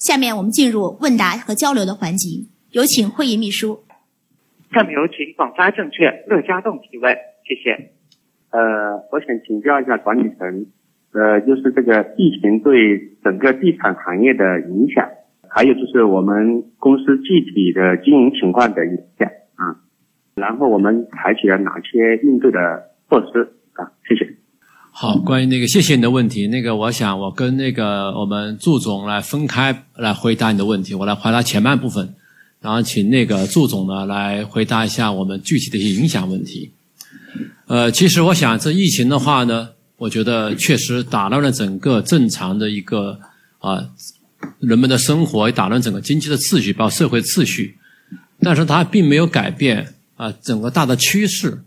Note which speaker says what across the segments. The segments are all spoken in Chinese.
Speaker 1: 下面我们进入问答和交流的环节，有请会议秘书。
Speaker 2: 下面有请广发证券乐家栋提问，谢谢。
Speaker 3: 呃，我想请教一下管理层，呃，就是这个疫情对整个地产行业的影响，还有就是我们公司具体的经营情况的影响啊，然后我们采取了哪些应对的措施啊？谢谢。
Speaker 4: 好，关于那个，谢谢你的问题。那个，我想我跟那个我们祝总来分开来回答你的问题，我来回答前半部分，然后请那个祝总呢来回答一下我们具体的一些影响问题。呃，其实我想这疫情的话呢，我觉得确实打乱了整个正常的一个啊人们的生活，也打乱整个经济的秩序，包括社会秩序。但是它并没有改变啊整个大的趋势，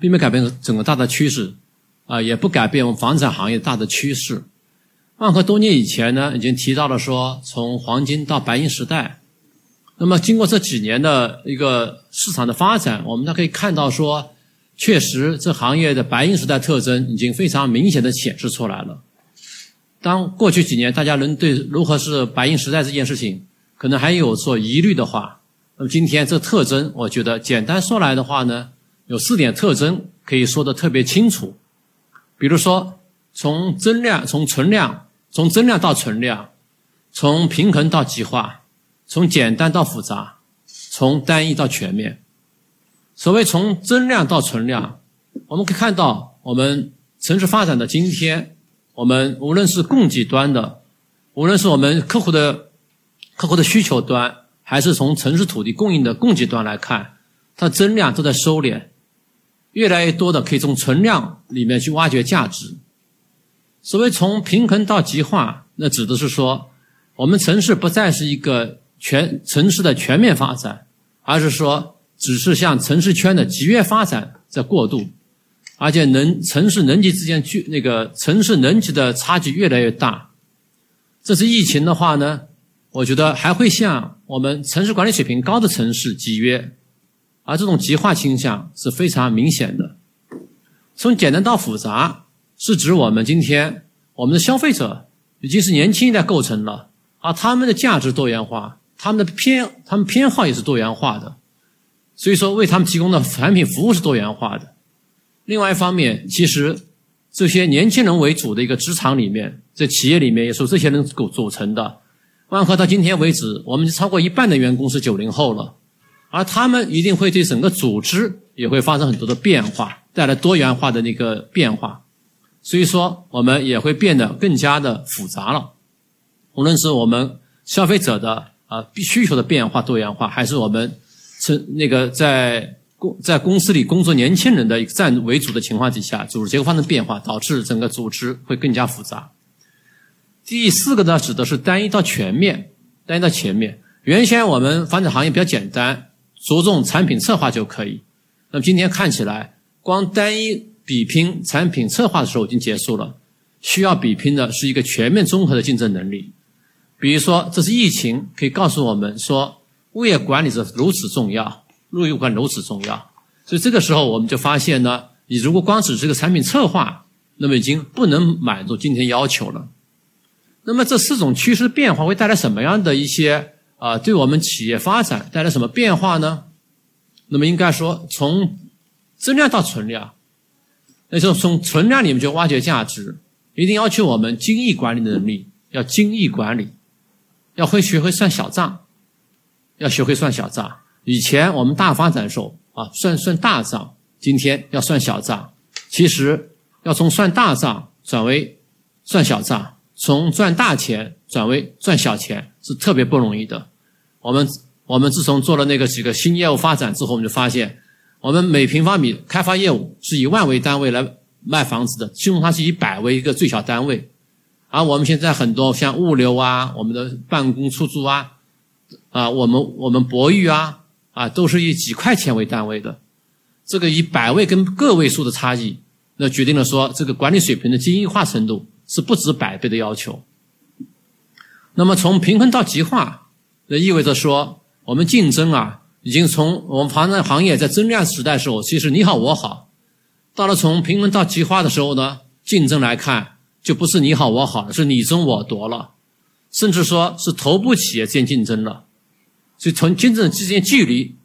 Speaker 4: 并没改变整个大的趋势。啊，也不改变我们房产行业大的趋势。万科多年以前呢，已经提到了说，从黄金到白银时代。那么经过这几年的一个市场的发展，我们都可以看到说，确实这行业的白银时代特征已经非常明显的显示出来了。当过去几年大家能对如何是白银时代这件事情可能还有所疑虑的话，那么今天这特征，我觉得简单说来的话呢，有四点特征可以说的特别清楚。比如说，从增量、从存量、从增量到存量，从平衡到极化，从简单到复杂，从单一到全面。所谓从增量到存量，我们可以看到，我们城市发展的今天，我们无论是供给端的，无论是我们客户的客户的需求端，还是从城市土地供应的供给端来看，它增量都在收敛。越来越多的可以从存量里面去挖掘价值。所谓从平衡到极化，那指的是说，我们城市不再是一个全城市的全面发展，而是说，只是向城市圈的集约发展在过渡，而且能城市能级之间距那个城市能级的差距越来越大。这次疫情的话呢，我觉得还会向我们城市管理水平高的城市集约。而这种极化倾向是非常明显的。从简单到复杂，是指我们今天我们的消费者已经是年轻一代构成了，而他们的价值多元化，他们的偏他们偏好也是多元化的，所以说为他们提供的产品服务是多元化的。另外一方面，其实这些年轻人为主的一个职场里面，在企业里面也是这些人构组成的。万科到今天为止，我们超过一半的员工是九零后了。而他们一定会对整个组织也会发生很多的变化，带来多元化的那个变化，所以说我们也会变得更加的复杂了。无论是我们消费者的啊需求的变化多元化，还是我们成那个在公在公司里工作年轻人的一个占为主的情况底下，组织结构发生变化，导致整个组织会更加复杂。第四个呢，指的是单一到全面，单一到全面。原先我们房产行业比较简单。着重产品策划就可以。那么今天看起来，光单一比拼产品策划的时候已经结束了，需要比拼的是一个全面综合的竞争能力。比如说，这次疫情可以告诉我们说，物业管理是如此重要，物业管理如此重要。所以这个时候我们就发现呢，你如果光只是个产品策划，那么已经不能满足今天要求了。那么这四种趋势变化会带来什么样的一些？啊，对我们企业发展带来什么变化呢？那么应该说，从增量到存量，那就从存量里面就挖掘价值，一定要求我们精益管理的能力，要精益管理，要会学会算小账，要学会算小账。以前我们大发展的时候啊，算算大账，今天要算小账。其实要从算大账转为算小账，从赚大钱转为赚小钱。是特别不容易的。我们我们自从做了那个几个新业务发展之后，我们就发现，我们每平方米开发业务是以万为单位来卖房子的，金融它是以百为一个最小单位。而我们现在很多像物流啊，我们的办公出租啊，啊，我们我们博弈啊，啊，都是以几块钱为单位的。这个以百位跟个位数的差异，那决定了说这个管理水平的精益化程度是不止百倍的要求。那么从贫困到极化，那意味着说，我们竞争啊，已经从我们房产行业在增量时代的时候，其实你好我好，到了从平衡到极化的时候呢，竞争来看就不是你好我好了，是你争我夺了。甚至说是头部企业之间竞争了，所以从竞争之间距离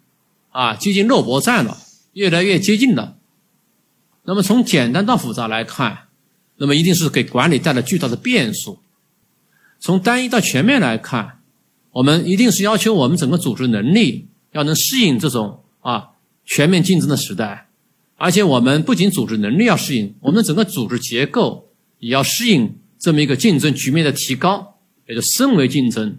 Speaker 4: 啊接近肉搏战了，越来越接近了。那么从简单到复杂来看，那么一定是给管理带来巨大的变数。从单一到全面来看，我们一定是要求我们整个组织能力要能适应这种啊全面竞争的时代，而且我们不仅组织能力要适应，我们整个组织结构也要适应这么一个竞争局面的提高，也就升维竞争。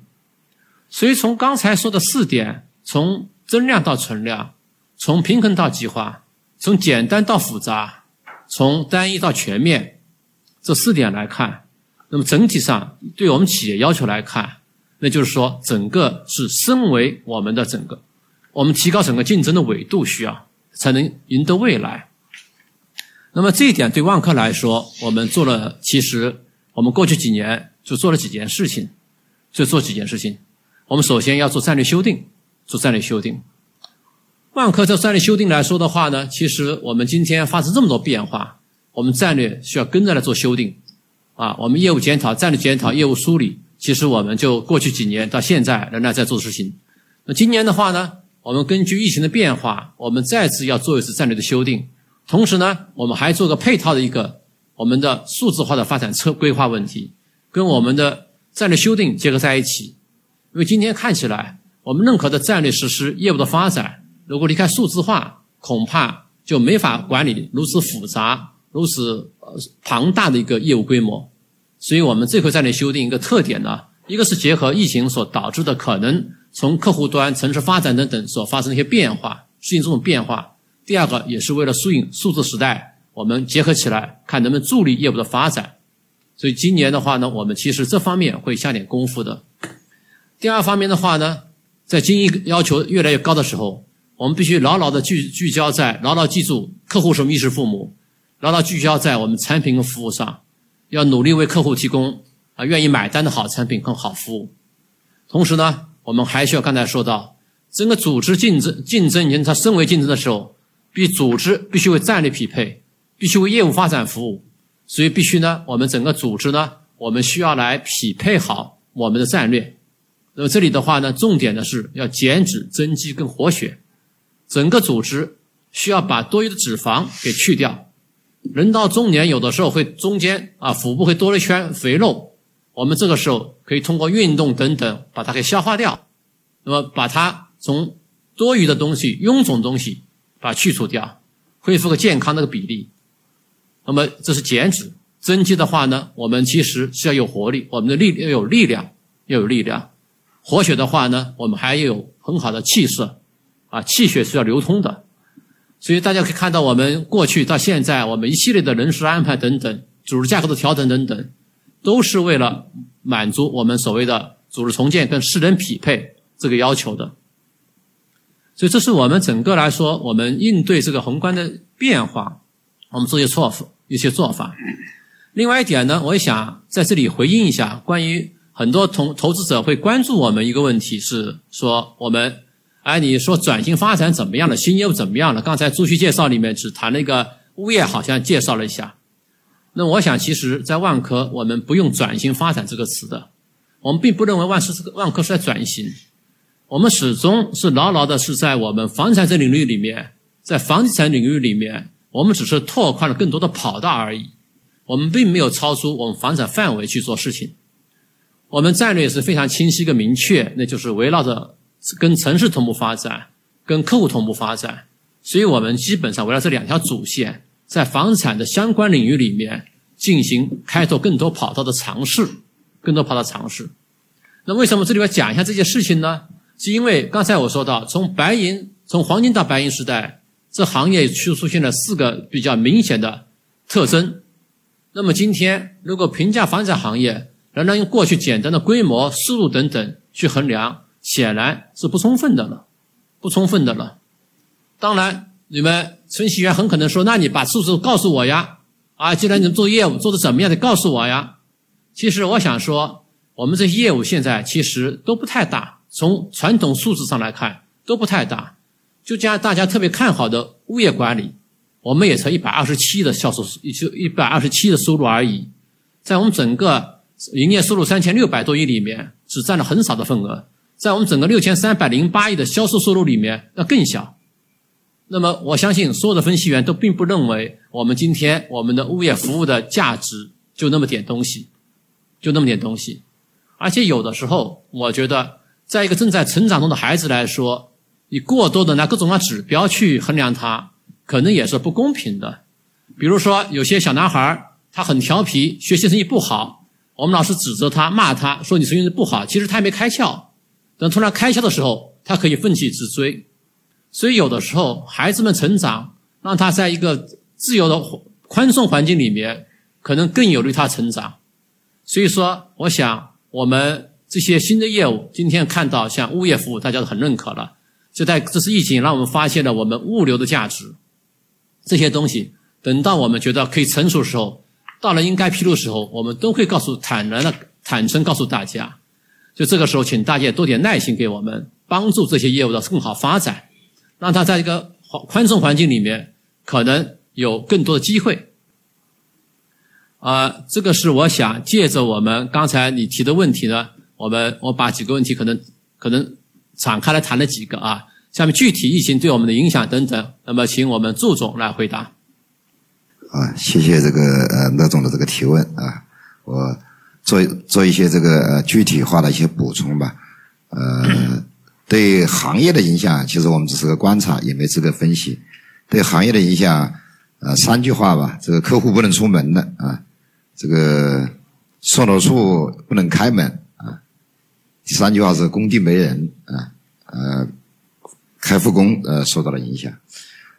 Speaker 4: 所以从刚才说的四点，从增量到存量，从平衡到极化，从简单到复杂，从单一到全面，这四点来看。那么整体上，对我们企业要求来看，那就是说，整个是身为我们的整个，我们提高整个竞争的纬度需要，才能赢得未来。那么这一点对万科来说，我们做了，其实我们过去几年就做了几件事情，就做几件事情。我们首先要做战略修订，做战略修订。万科这战略修订来说的话呢，其实我们今天发生这么多变化，我们战略需要跟着来做修订。啊，我们业务检讨、战略检讨、业务梳理，其实我们就过去几年到现在仍然在做事情。那今年的话呢，我们根据疫情的变化，我们再次要做一次战略的修订。同时呢，我们还做个配套的一个我们的数字化的发展策规划问题，跟我们的战略修订结合在一起。因为今天看起来，我们任何的战略实施、业务的发展，如果离开数字化，恐怕就没法管理如此复杂。如此呃庞大的一个业务规模，所以我们这回战略修订一个特点呢，一个是结合疫情所导致的可能从客户端、城市发展等等所发生的一些变化，适应这种变化。第二个也是为了适应数字时代，我们结合起来看能不能助力业务的发展。所以今年的话呢，我们其实这方面会下点功夫的。第二方面的话呢，在经营要求越来越高的时候，我们必须牢牢的聚聚焦在，牢牢记住客户是衣食父母。牢牢聚焦在我们产品和服务上，要努力为客户提供啊愿意买单的好产品和好服务。同时呢，我们还需要刚才说到，整个组织竞争竞争，你看它升为竞争的时候，必组织必须为战略匹配，必须为业务发展服务。所以必须呢，我们整个组织呢，我们需要来匹配好我们的战略。那么这里的话呢，重点的是要减脂增肌跟活血，整个组织需要把多余的脂肪给去掉。人到中年，有的时候会中间啊腹部会多了一圈肥肉，我们这个时候可以通过运动等等把它给消化掉，那么把它从多余的东西、臃肿东西把它去除掉，恢复个健康那个比例。那么这是减脂，增肌的话呢，我们其实是要有活力，我们的力要有力量，要有力量。活血的话呢，我们还要有很好的气色，啊，气血是要流通的。所以大家可以看到，我们过去到现在，我们一系列的人事安排等等，组织架构的调整等等，都是为了满足我们所谓的组织重建跟势能匹配这个要求的。所以这是我们整个来说，我们应对这个宏观的变化，我们做些做法，一些做法。另外一点呢，我也想在这里回应一下，关于很多投投资者会关注我们一个问题是说我们。哎，你说转型发展怎么样了？新业务怎么样了？刚才朱旭介绍里面只谈了一个物业，好像介绍了一下。那我想，其实，在万科，我们不用“转型发展”这个词的。我们并不认为万是万科是在转型，我们始终是牢牢的是在我们房产这领域里面，在房地产领域里面，我们只是拓宽了更多的跑道而已。我们并没有超出我们房产范围去做事情。我们战略是非常清晰跟明确，那就是围绕着。跟城市同步发展，跟客户同步发展，所以我们基本上围绕这两条主线，在房产的相关领域里面进行开拓更多跑道的尝试，更多跑道尝试。那为什么这里边讲一下这件事情呢？是因为刚才我说到，从白银从黄金到白银时代，这行业出出现了四个比较明显的特征。那么今天如果评价房产行业，仍然用过去简单的规模、速度等等去衡量。显然是不充分的了，不充分的了。当然，你们程序员很可能说：“那你把数字告诉我呀！啊，既然你们做业务做的怎么样，得告诉我呀。”其实我想说，我们这些业务现在其实都不太大，从传统数字上来看都不太大。就像大家特别看好的物业管理，我们也才一百二十七的销售，就一百二十七的收入而已。在我们整个营业收入三千六百多亿里面只占了很少的份额，在我们整个六千三百零八亿的销售收入里面那更小。那么我相信所有的分析员都并不认为我们今天我们的物业服务的价值就那么点东西，就那么点东西。而且有的时候，我觉得，在一个正在成长中的孩子来说，你过多的拿各种各样指标去衡量他，可能也是不公平的。比如说，有些小男孩他很调皮，学习成绩不好，我们老师指责他、骂他说你成绩不好，其实他也没开窍。等突然开窍的时候，他可以奋起直追。所以有的时候，孩子们成长，让他在一个自由的宽松环境里面，可能更有利于他成长。所以说，我想我们这些新的业务，今天看到像物业服务，大家都很认可了。就在这次疫情让我们发现了我们物流的价值，这些东西等到我们觉得可以成熟的时候，到了应该披露的时候，我们都会告诉坦然的坦诚告诉大家。就这个时候，请大家多点耐心给我们，帮助这些业务的更好发展。让他在一个宽宽松环境里面，可能有更多的机会。啊，这个是我想借着我们刚才你提的问题呢，我们我把几个问题可能可能敞开来谈了几个啊。下面具体疫情对我们的影响等等，那么请我们祝总来回答。
Speaker 5: 啊，谢谢这个呃乐总的这个提问啊，我做做一些这个呃具体化的一些补充吧，呃。对行业的影响，其实我们只是个观察，也没资格分析。对行业的影响，呃，三句话吧：这个客户不能出门的啊，这个售楼处不能开门啊，第三句话是工地没人啊，呃，开复工呃受到了影响。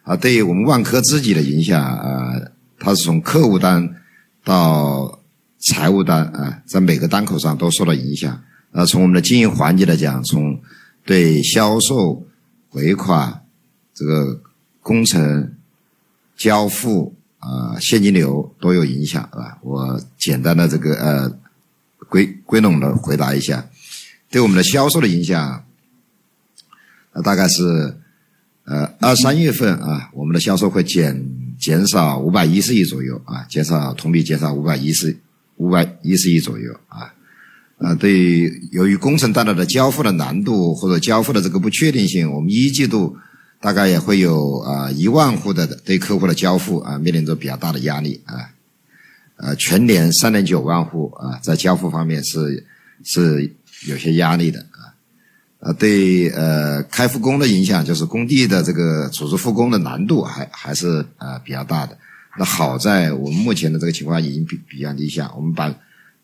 Speaker 5: 啊，对于我们万科自己的影响啊，它是从客户端到财务端啊，在每个端口上都受到影响。啊，从我们的经营环节来讲，从对销售、回款、这个工程、交付啊、现金流都有影响，啊。我简单的这个呃归归拢的回答一下，对我们的销售的影响，呃，大概是呃二三月份啊，我们的销售会减减少五百一十亿左右啊，减少同比减少五百一十五百一十亿左右啊。啊，对由于工程带来的交付的难度或者交付的这个不确定性，我们一季度大概也会有啊一万户的对客户的交付啊面临着比较大的压力啊，呃全年三点九万户啊在交付方面是是有些压力的啊，啊对呃开复工的影响就是工地的这个组织复工的难度还还是啊比较大的，那好在我们目前的这个情况已经比比较理想，我们把。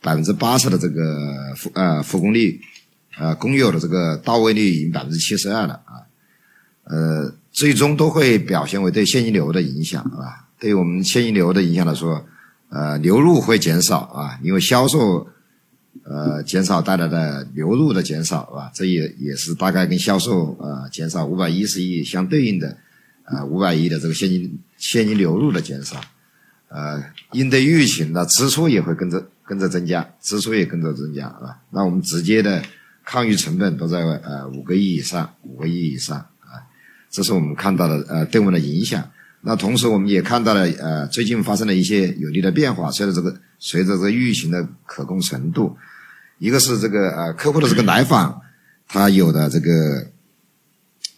Speaker 5: 百分之八十的这个复呃复工率，呃公有的这个到位率已经百分之七十二了啊，呃最终都会表现为对现金流的影响啊，对于我们现金流的影响来说，呃流入会减少啊，因为销售呃减少带来的流入的减少啊，这也也是大概跟销售呃减少五百一十亿相对应的啊五百亿的这个现金现金流入的减少，呃应对疫情的支出也会跟着。跟着增加，支出也跟着增加，啊。那我们直接的抗疫成本都在呃五个亿以上，五个亿以上啊，这是我们看到的呃对我们的影响。那同时我们也看到了呃最近发生了一些有利的变化，随着这个随着这个疫情的可控程度，一个是这个呃客户的这个来访，他有的这个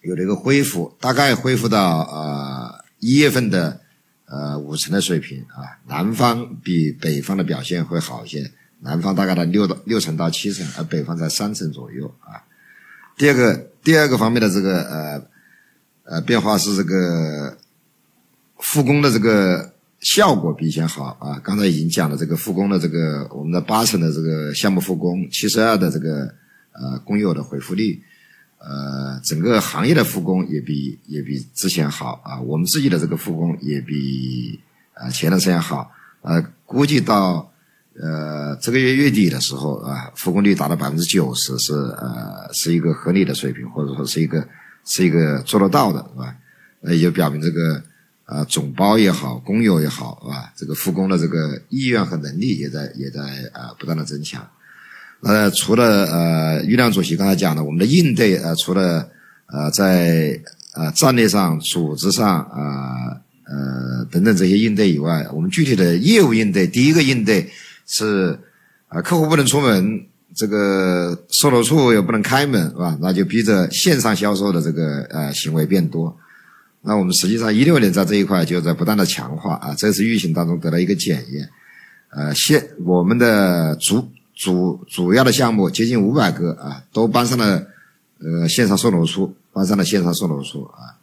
Speaker 5: 有了一个恢复，大概恢复到呃一月份的。呃，五成的水平啊，南方比北方的表现会好一些，南方大概在六到六成到七成，而北方在三成左右啊。第二个，第二个方面的这个呃呃变化是这个复工的这个效果比以前好啊。刚才已经讲了这个复工的这个我们的八成的这个项目复工，七十二的这个呃工友的回复率。呃，整个行业的复工也比也比之前好啊，我们自己的这个复工也比啊前段时间好，呃，估计到呃这个月月底的时候啊，复工率达到百分之九十是呃是一个合理的水平，或者说是一个是一个做得到的，是吧？那也就表明这个啊总包也好，工友也好，是吧？这个复工的这个意愿和能力也在也在啊不断的增强。呃，除了呃，余亮主席刚才讲的，我们的应对呃，除了呃，在呃战略上、组织上啊呃等等这些应对以外，我们具体的业务应对，第一个应对是啊，客户不能出门，这个售楼处又不能开门，是吧？那就逼着线上销售的这个呃行为变多。那我们实际上一六年在这一块就在不断的强化啊，这次疫情当中得到一个检验。呃，现我们的主主主要的项目接近五百个啊，都搬上了呃线上售楼处，搬上了线上售楼处啊。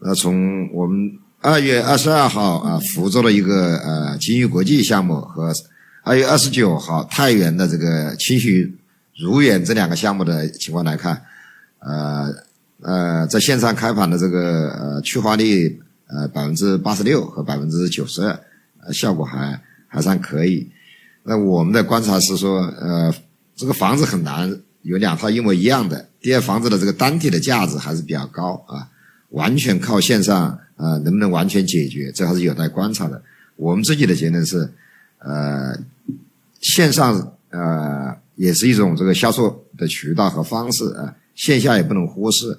Speaker 5: 那从我们二月二十二号啊，福州的一个呃金域国际项目和二月二十九号太原的这个清徐如园这两个项目的情况来看，呃呃，在线上开盘的这个呃去化率呃百分之八十六和百分之九十二，呃效果还。还算可以，那我们的观察是说，呃，这个房子很难有两套一模一样的。第二，房子的这个单体的价值还是比较高啊，完全靠线上啊，能不能完全解决，这还是有待观察的。我们自己的结论是，呃，线上呃也是一种这个销售的渠道和方式啊，线下也不能忽视。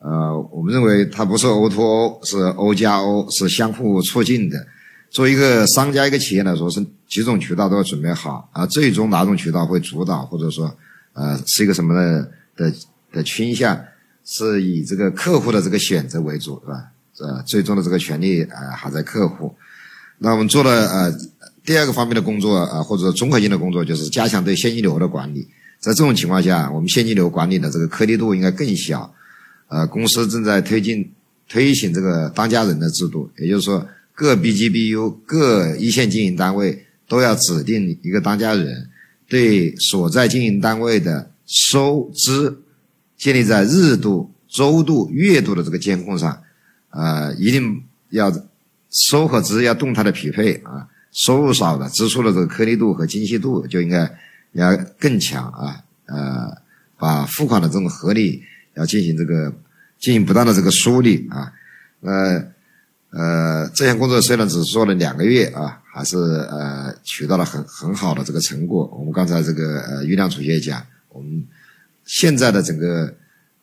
Speaker 5: 呃，我们认为它不是 O to O，是 O 加 O，是相互促进的。作为一个商家、一个企业来说，是几种渠道都要准备好啊。最终哪种渠道会主导，或者说，呃，是一个什么的的的倾向，是以这个客户的这个选择为主，是吧？呃，最终的这个权利呃还在客户。那我们做了呃第二个方面的工作啊，或者综合性的工作，就是加强对现金流的管理。在这种情况下，我们现金流管理的这个颗粒度应该更小。呃，公司正在推进推行这个当家人的制度，也就是说。各 BGBU 各一线经营单位都要指定一个当家人，对所在经营单位的收支建立在日度、周度、月度的这个监控上，呃，一定要收和支要动态的匹配啊，收入少的支出的这个颗粒度和精细度就应该要更强啊，呃，把付款的这种合理要进行这个进行不断的这个梳理啊，呃。呃，这项工作虽然只做了两个月啊，还是呃取到了很很好的这个成果。我们刚才这个呃余亮主席也讲，我们现在的整个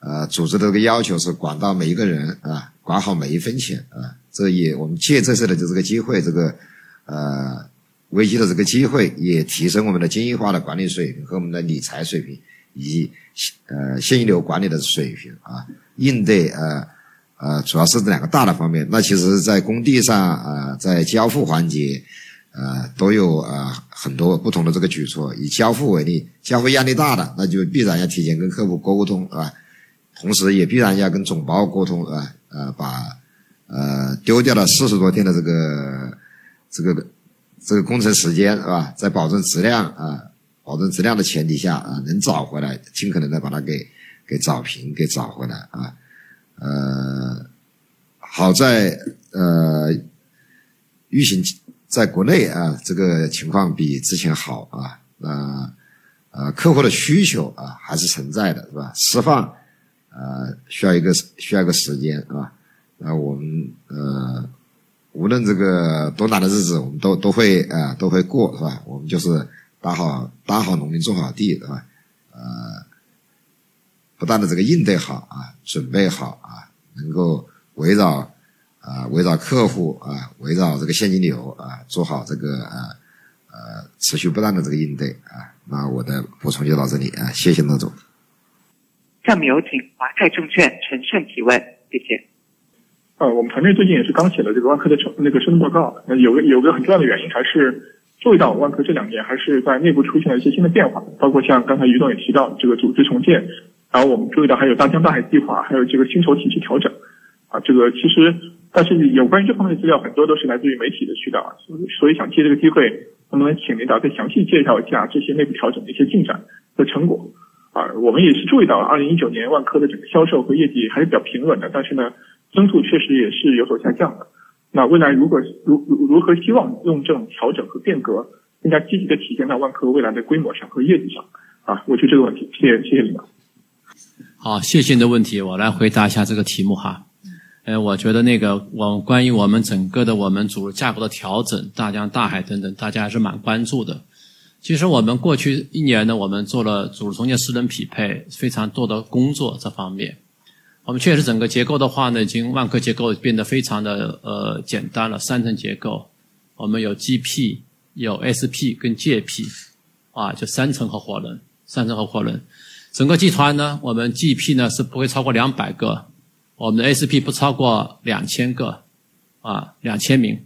Speaker 5: 呃组织的这个要求是管到每一个人啊，管好每一分钱啊。这也我们借这次的这个机会，这个呃危机的这个机会，也提升我们的精益化的管理水平和我们的理财水平，以及呃现金流管理的水平啊，应对呃。呃，主要是这两个大的方面。那其实，在工地上啊，在交付环节，呃，都有呃很多不同的这个举措。以交付为例，交付压力大的，那就必然要提前跟客户沟通，是吧？同时也必然要跟总包沟通，是吧？呃，把呃丢掉了四十多天的这个这个这个工程时间，是吧？在保证质量啊，保证质量的前提下啊，能找回来，尽可能的把它给给找平，给找回来啊。呃，好在呃，疫情在国内啊，这个情况比之前好啊，呃呃，客户的需求啊还是存在的，是吧？释放呃需要一个需要一个时间，是吧？那我们呃，无论这个多难的日子，我们都都会啊都会过，是吧？我们就是打好打好农民种好地，是吧？呃。不断的这个应对好啊，准备好啊，能够围绕啊围绕客户啊围绕这个现金流啊做好这个啊呃持续不断的这个应对啊。那我的补充就到这里啊，谢谢罗总。
Speaker 2: 下面有请华泰证券陈胜提问，谢谢。
Speaker 6: 呃，我们团队最近也是刚写了这个万科的成那个深度报告，那有个有个很重要的原因还是注意到万科这两年还是在内部出现了一些新的变化，包括像刚才于总也提到这个组织重建。然后我们注意到还有大江大海计划，还有这个薪酬体系调整，啊，这个其实但是有关于这方面的资料很多都是来自于媒体的渠道，所以所以想借这个机会，能不能请领导再详细介绍一下这些内部调整的一些进展和成果？啊，我们也是注意到了，二零一九年万科的整个销售和业绩还是比较平稳的，但是呢，增速确实也是有所下降的。那未来如果如如如何希望用这种调整和变革，更加积极的体现到万科未来的规模上和业绩上？啊，我就这个问题，谢谢谢谢领导。
Speaker 4: 好，谢谢你的问题，我来回答一下这个题目哈。呃，我觉得那个我关于我们整个的我们组织架构的调整，大江大海等等，大家还是蛮关注的。其实我们过去一年呢，我们做了组织中间私人匹配非常多的工作这方面。我们确实整个结构的话呢，已经万科结构变得非常的呃简单了，三层结构。我们有 GP、有 SP 跟 JP。啊，就三层合伙人，三层合伙人。整个集团呢，我们 GP 呢是不会超过两百个，我们的 SP 不超过两千个，啊，两千名，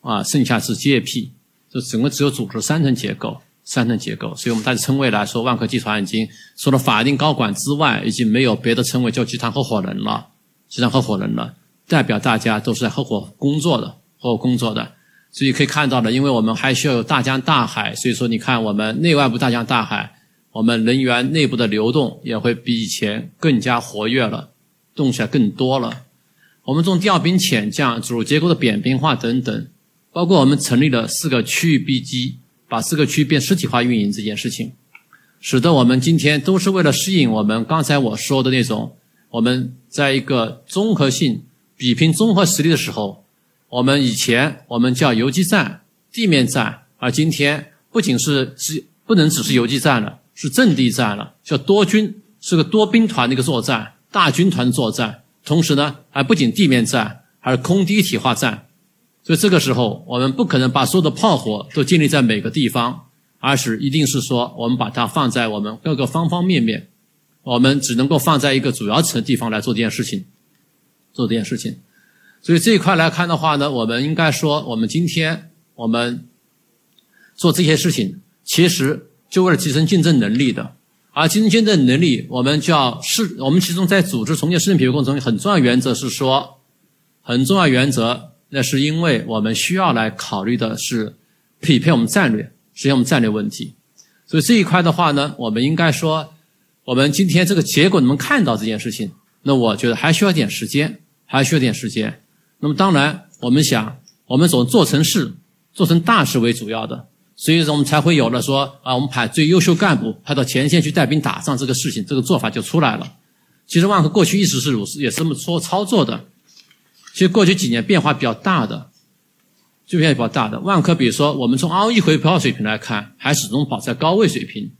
Speaker 4: 啊，剩下是 GP，就整个只有组织三层结构，三层结构。所以我们大家称谓来说，万科集团已经除了法定高管之外，已经没有别的称谓叫集团合伙人了，集团合伙人了，代表大家都是在合伙工作的，合伙工作的。所以可以看到的，因为我们还需要有大江大海，所以说你看我们内外部大江大海。我们人员内部的流动也会比以前更加活跃了，动起来更多了。我们从调兵遣将、组织结构的扁平化等等，包括我们成立了四个区域 B 机，把四个区变实体化运营这件事情，使得我们今天都是为了适应我们刚才我说的那种，我们在一个综合性比拼综合实力的时候，我们以前我们叫游击战、地面战，而今天不仅是只不能只是游击战了。是阵地战了，叫多军，是个多兵团的一个作战，大军团作战。同时呢，还不仅地面战，还是空地一体化战。所以这个时候，我们不可能把所有的炮火都建立在每个地方，而是一定是说，我们把它放在我们各个方方面面。我们只能够放在一个主要城地方来做这件事情，做这件事情。所以这一块来看的话呢，我们应该说，我们今天我们做这些事情，其实。就为了提升竞争能力的，而提升竞争能力，我们叫是，我们其中在组织重建市政匹配过程中，很重要原则是说，很重要原则，那是因为我们需要来考虑的是匹配我们战略，实现我们战略问题。所以这一块的话呢，我们应该说，我们今天这个结果能不能看到这件事情？那我觉得还需要点时间，还需要点时间。那么当然，我们想，我们总做成事，做成大事为主要的。所以说，我们才会有了说啊，我们派最优秀干部派到前线去带兵打仗这个事情，这个做法就出来了。其实万科过去一直是如此，也是这么说操作的。其实过去几年变化比较大的，就变化比较大的。万科，比如说我们从 ROE 回报水平来看，还始终保在高位水平。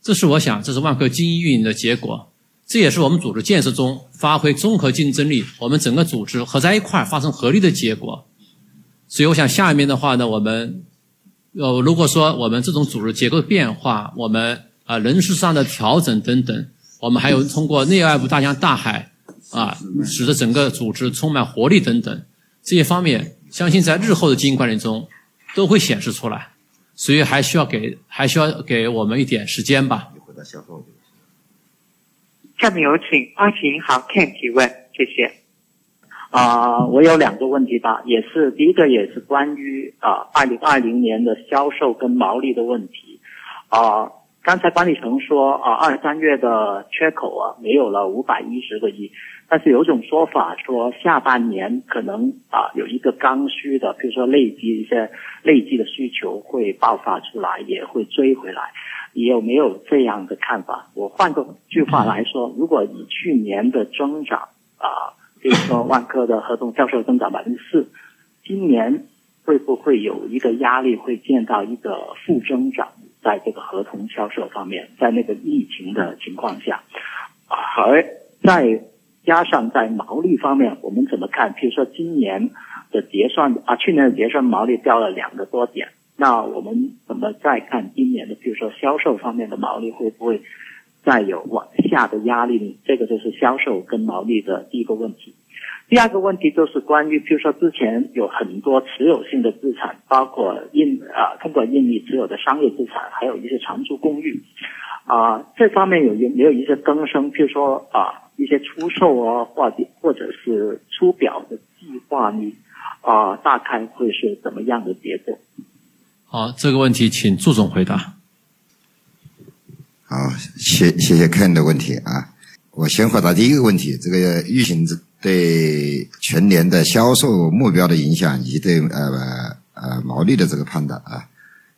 Speaker 4: 这是我想，这是万科精益运营的结果。这也是我们组织建设中发挥综合竞争力，我们整个组织合在一块儿发生合力的结果。所以我想下面的话呢，我们。呃，如果说我们这种组织结构的变化，我们啊人事上的调整等等，我们还有通过内外部大江大海啊，使得整个组织充满活力等等这些方面，相信在日后的经营管理中都会显示出来。所以还需要给还需要给我们一点时间吧。
Speaker 2: 下面有请花旗银行 Ken 提问，谢谢。
Speaker 7: 啊，我有两个问题吧，也是第一个也是关于啊，二零二零年的销售跟毛利的问题。啊，刚才管理层说啊，二三月的缺口啊没有了五百一十个亿，但是有种说法说下半年可能啊有一个刚需的，比如说累积一些累积的需求会爆发出来，也会追回来。你有没有这样的看法？我换个句话来说，如果以去年的增长啊。比如说，万科的合同销售增长百分之四，今年会不会有一个压力，会见到一个负增长，在这个合同销售方面，在那个疫情的情况下，而再加上在毛利方面，我们怎么看？比如说今年的结算啊，去年的结算毛利掉了两个多点，那我们怎么再看今年的？比如说销售方面的毛利会不会？再有往下的压力呢？这个就是销售跟毛利的第一个问题。第二个问题就是关于，比如说之前有很多持有性的资产，包括印啊，通过印尼持有的商业资产，还有一些长租公寓啊，这方面有没有一些更生？比如说啊，一些出售啊，或者或者是出表的计划呢？啊，大概会是怎么样的结果？
Speaker 4: 好，这个问题请祝总回答。
Speaker 5: 好，谢谢谢 Ken 的问题啊，我先回答第一个问题，这个预警对全年的销售目标的影响，以及对呃呃毛利的这个判断啊，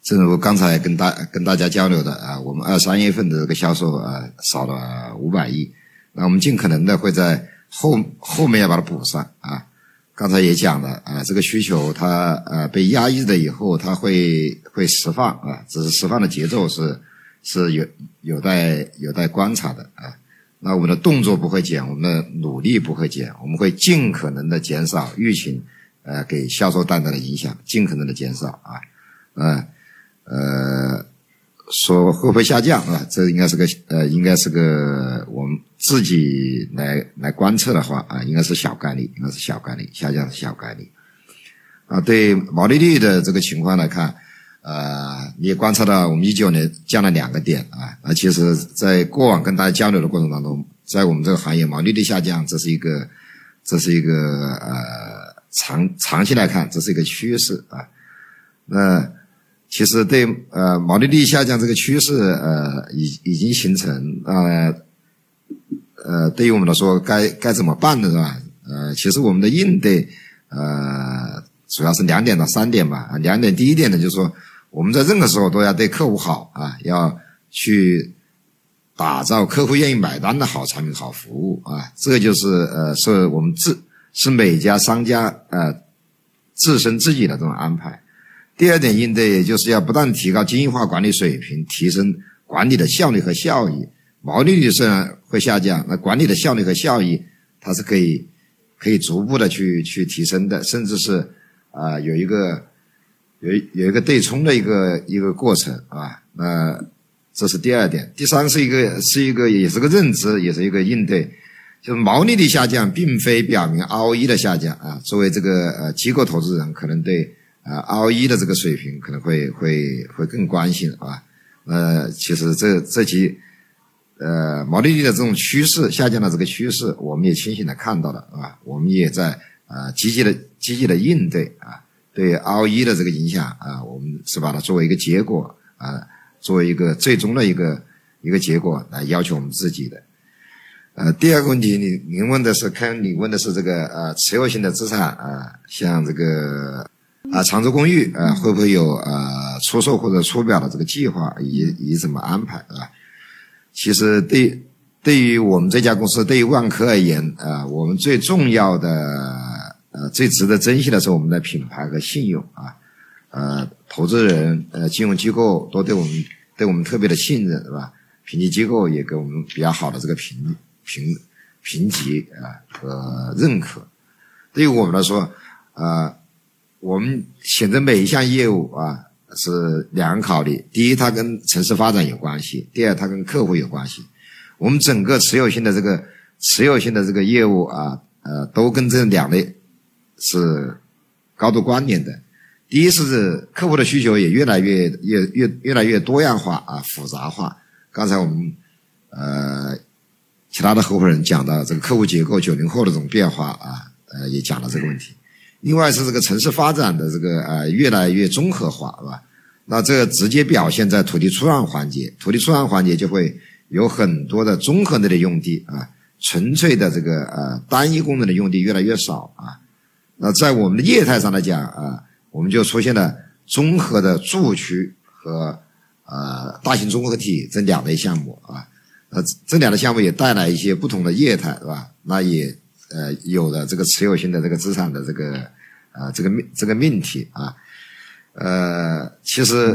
Speaker 5: 正如刚才跟大跟大家交流的啊，我们二三月份的这个销售啊少了五百亿，那我们尽可能的会在后后面要把它补上啊。刚才也讲了啊，这个需求它呃被压抑了以后，它会会释放啊，只是释放的节奏是。是有有待有待观察的啊，那我们的动作不会减，我们的努力不会减，我们会尽可能的减少疫情呃给销售带来的影响，尽可能的减少啊，嗯呃，说会不会下降啊？这应该是个呃，应该是个我们自己来来观测的话啊，应该是小概率，应该是小概率下降是小概率。啊，对毛利率的这个情况来看，呃，你也观察到我们一九年降了两个点啊，啊，其实在过往跟大家交流的过程当中，在我们这个行业毛利率下降，这是一个，这是一个呃长长期来看，这是一个趋势啊。那其实对呃毛利率下降这个趋势呃已已经形成呃呃对于我们来说该该怎么办呢是吧？呃，其实我们的应对呃。主要是两点到三点吧。啊，两点，第一点呢，就是说我们在任何时候都要对客户好啊，要去打造客户愿意买单的好产品、好服务啊。这就是呃，是我们自是每家商家呃自身自己的这种安排。第二点应对，也就是要不断提高精英化管理水平，提升管理的效率和效益。毛利率虽然会下降，那管理的效率和效益它是可以可以逐步的去去提升的，甚至是。啊，有一个有有一个对冲的一个一个过程啊，那这是第二点。第三是一个是一个也是个认知，也是一个应对，就是毛利率下降，并非表明 ROE 的下降啊。作为这个呃机构投资人，可能对啊 ROE 的这个水平可能会会会更关心啊。呃，其实这这期呃毛利率的这种趋势下降的这个趋势，我们也清醒的看到了啊，我们也在。啊，积极的积极的应对啊，对 ROE 的这个影响啊，我们是把它作为一个结果啊，作为一个最终的一个一个结果来要求我们自己的。呃，第二个问题，你您问的是，看你问的是这个呃持有性的资产啊，像这个啊长租公寓啊，会不会有呃出售或者出表的这个计划，以以怎么安排啊？其实对对于我们这家公司，对于万科而言啊，我们最重要的。呃，最值得珍惜的是我们的品牌和信用啊，呃，投资人、呃，金融机构都对我们对我们特别的信任，是吧？评级机构也给我们比较好的这个评评评级啊和认可。对于我们来说，呃，我们选择每一项业务啊是两个考虑：第一，它跟城市发展有关系；第二，它跟客户有关系。我们整个持有性的这个持有性的这个业务啊，呃，都跟这两类。是高度关联的。第一是客户的需求也越来越越越越来越多样化啊复杂化。刚才我们呃其他的合伙人讲到这个客户结构九零后的这种变化啊呃也讲了这个问题。另外是这个城市发展的这个呃越来越综合化是吧？那这直接表现在土地出让环节，土地出让环节就会有很多的综合类的用地啊，纯粹的这个呃单一功能的用地越来越少啊。那在我们的业态上来讲啊，我们就出现了综合的住区和呃大型综合体这两类项目啊，呃这两类项目也带来一些不同的业态是吧？那也呃有了这个持有性的这个资产的这个啊这个命这个命题啊，呃其实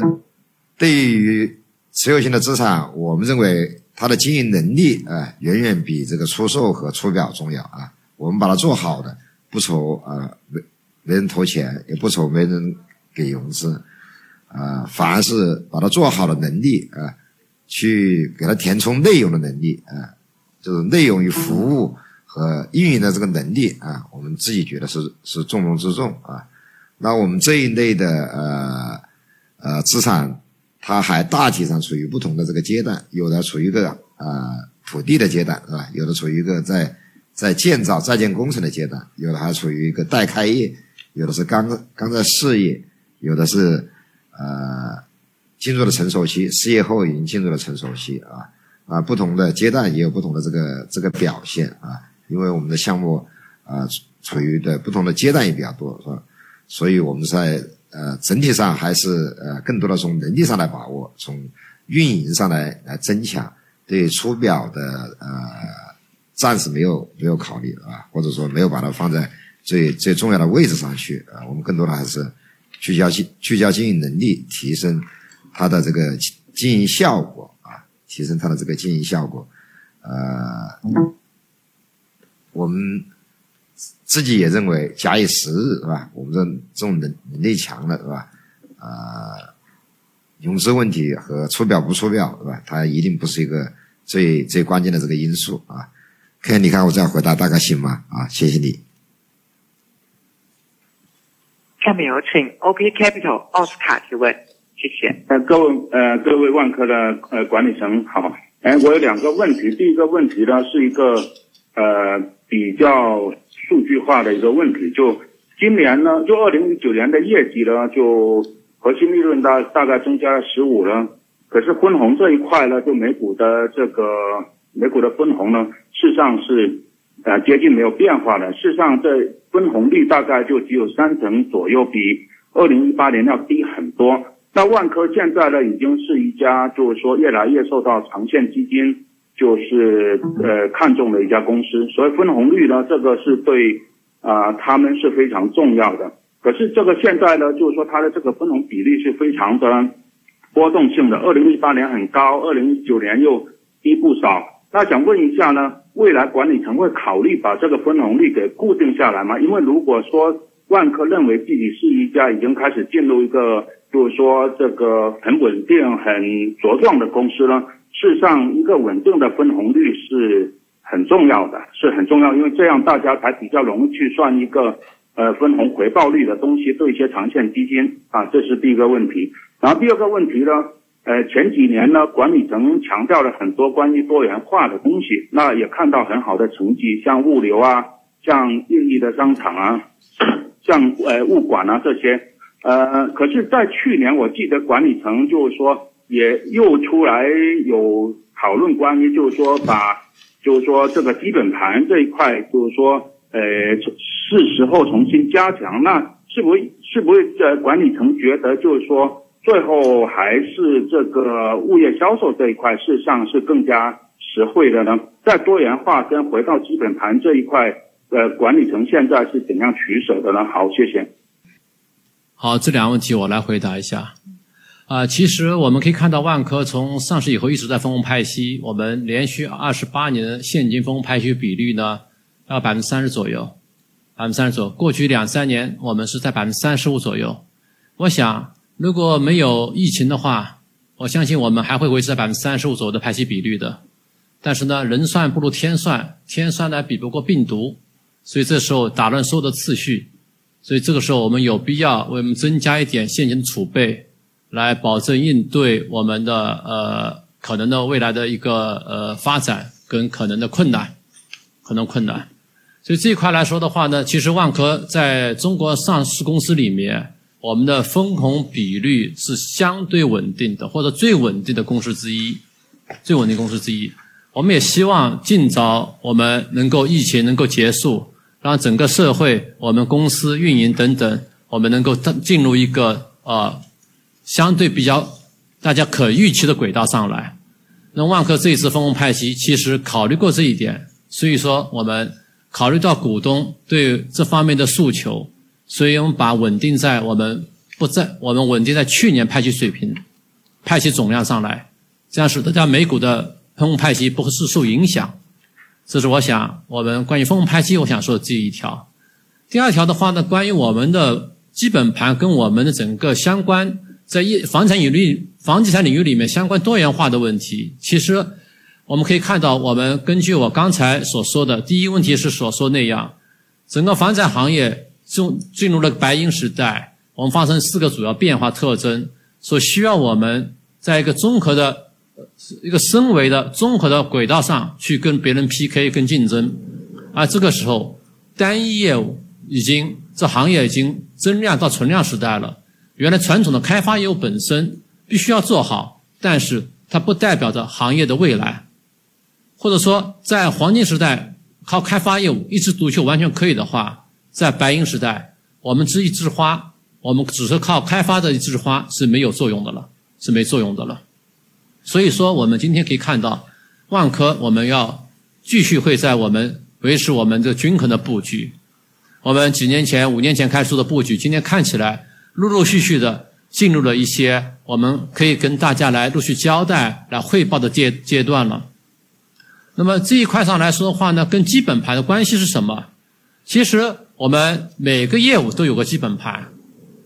Speaker 5: 对于持有性的资产，我们认为它的经营能力啊远远比这个出售和出表重要啊，我们把它做好的。不愁啊，没没人投钱，也不愁没人给融资，啊，反而是把它做好的能力啊，去给它填充内容的能力啊，就是内容与服务和运营的这个能力啊，我们自己觉得是是重中之重啊。那我们这一类的呃呃资产，它还大体上处于不同的这个阶段，有的处于一个啊土地的阶段是吧？有的处于一个在。在建造在建工程的阶段，有的还处于一个待开业，有的是刚刚在事业，有的是呃进入了成熟期，试业后已经进入了成熟期啊啊，不同的阶段也有不同的这个这个表现啊，因为我们的项目啊处于的不同的阶段也比较多是吧？所以我们在呃整体上还是呃更多的从能力上来把握，从运营上来来增强对出表的呃。暂时没有没有考虑啊，或者说没有把它放在最最重要的位置上去啊。我们更多的还是聚焦经聚焦经营能力，提升它的这个经营效果啊，提升它的这个经营效果。呃，我们自己也认为，假以时日是吧？我们这这种能能力强了是吧？啊，融资问题和出表不出表，是吧？它一定不是一个最最关键的这个因素啊。看，你看我这样回答大概行吗？啊，谢谢你。
Speaker 2: 下面有请 OP Capital 奥斯卡提问，谢谢。
Speaker 8: 呃，各位呃各位万科的呃管理层好，哎，我有两个问题，第一个问题呢是一个呃比较数据化的一个问题，就今年呢，就二零一九年的业绩呢，就核心利润大大概增加了十五了，可是分红这一块呢，就每股的这个美股的分红呢，事实上是呃接近没有变化的，事实上这分红率大概就只有三成左右，比二零一八年要低很多。那万科现在呢，已经是一家就是说越来越受到长线基金就是呃看中的一家公司，所以分红率呢，这个是对啊、他们是非常重要的。可是这个现在呢，就是说它的这个分红比例是非常的波动性的，二零一八年很高，二零一九年又低不少。那想问一下呢，未来管理层会考虑把这个分红率给固定下来吗？因为如果说万科认为自己是一家已经开始进入一个就是说这个很稳定、很茁壮的公司呢，事实上一个稳定的分红率是很重要的，是很重要，因为这样大家才比较容易去算一个呃分红回报率的东西，对一些长线基金啊，这是第一个问题。然后第二个问题呢，呃，前几年呢，管理层强调了很多关于多元化的东西，那也看到很好的成绩，像物流啊，像印尼的商场啊，像呃物管啊这些，呃，可是，在去年我记得管理层就是说也又出来有讨论关于就是说把就是说这个基本盘这一块，就是说呃是时候重新加强，那是不是是不是呃管理层觉得就是说？最后还是这个物业销售这一块，事实上是更加实惠的呢。在多元化跟回到基本盘这一块，呃，管理层现在是怎样取舍的呢？好，谢谢。
Speaker 4: 好，这两个问题我来回答一下。啊、其实我们可以看到，万科从上市以后一直在分红派息，我们连续二十八年的现金分红派息比率呢，要百分之三十左右，百分之三十左右。过去两三年我们是在百分之三十五左右。我想，如果没有疫情的话，我相信我们还会维持在百分之三十五左右的派息比率的。但是呢，人算不如天算，天算呢比不过病毒，所以这时候打乱所有的次序。所以这个时候，我们有必要为我们增加一点现金储备，来保证应对我们的呃可能的未来的一个呃发展跟可能的困难，可能困难。所以这一块来说的话呢，其实万科在中国上市公司里面，我们的分红比率是相对稳定的，或者最稳定的公司之一，最稳定公司之一。我们也希望尽早我们能够疫情能够结束。让整个社会、我们公司运营等等，我们能够进入一个呃相对比较大家可预期的轨道上来。那万科这一次分红派息，其实考虑过这一点，所以说我们考虑到股东对这方面的诉求，所以我们把稳定在我们不在我们稳定在去年派息水平，派息总量上来，这样使得大家每股的分红派息不是受影响。这是我想我们关于分红派息，我想说的这一条。第二条的话呢，关于我们的基本盘跟我们的整个相关在业房产领域、房地产领域里面相关多元化的问题，其实我们可以看到，我们根据我刚才所说的，第一问题是所说那样，整个房产行业进进入了白银时代，我们发生四个主要变化特征，所需要我们在一个综合的。一个升维的综合的轨道上去跟别人 PK 跟竞争，而这个时候单一业务已经这行业已经增量到存量时代了。原来传统的开发业务本身必须要做好，但是它不代表着行业的未来，或者说在黄金时代靠开发业务一枝独秀完全可以的话，在白银时代我们这一枝花，我们只是靠开发的一枝花是没有作用的了，是没作用的了。所以说，我们今天可以看到，万科我们要继续会在我们维持我们这均衡的布局。我们几年前、五年前开出的布局，今天看起来陆陆续续的进入了一些我们可以跟大家来陆续交代、来汇报的阶阶段了。那么这一块上来说的话呢，跟基本盘的关系是什么？其实我们每个业务都有个基本盘。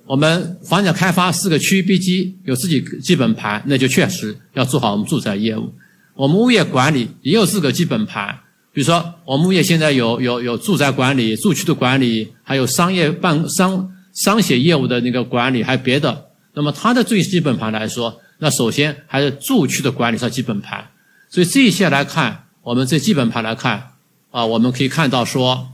Speaker 4: 我们房产开发四个区域 B 级，有自己基本盘，那就确实要做好我们住宅业务。我们物业管理也有四个基本盘，比如说我们物业现在有有有住宅管理、住区的管理，还有商业办商商写业务的那个管理，还有别的。那么它的最基本盘来说，那首先还是住区的管理是基本盘。所以这一些来看，我们这基本盘来看啊，我们可以看到说，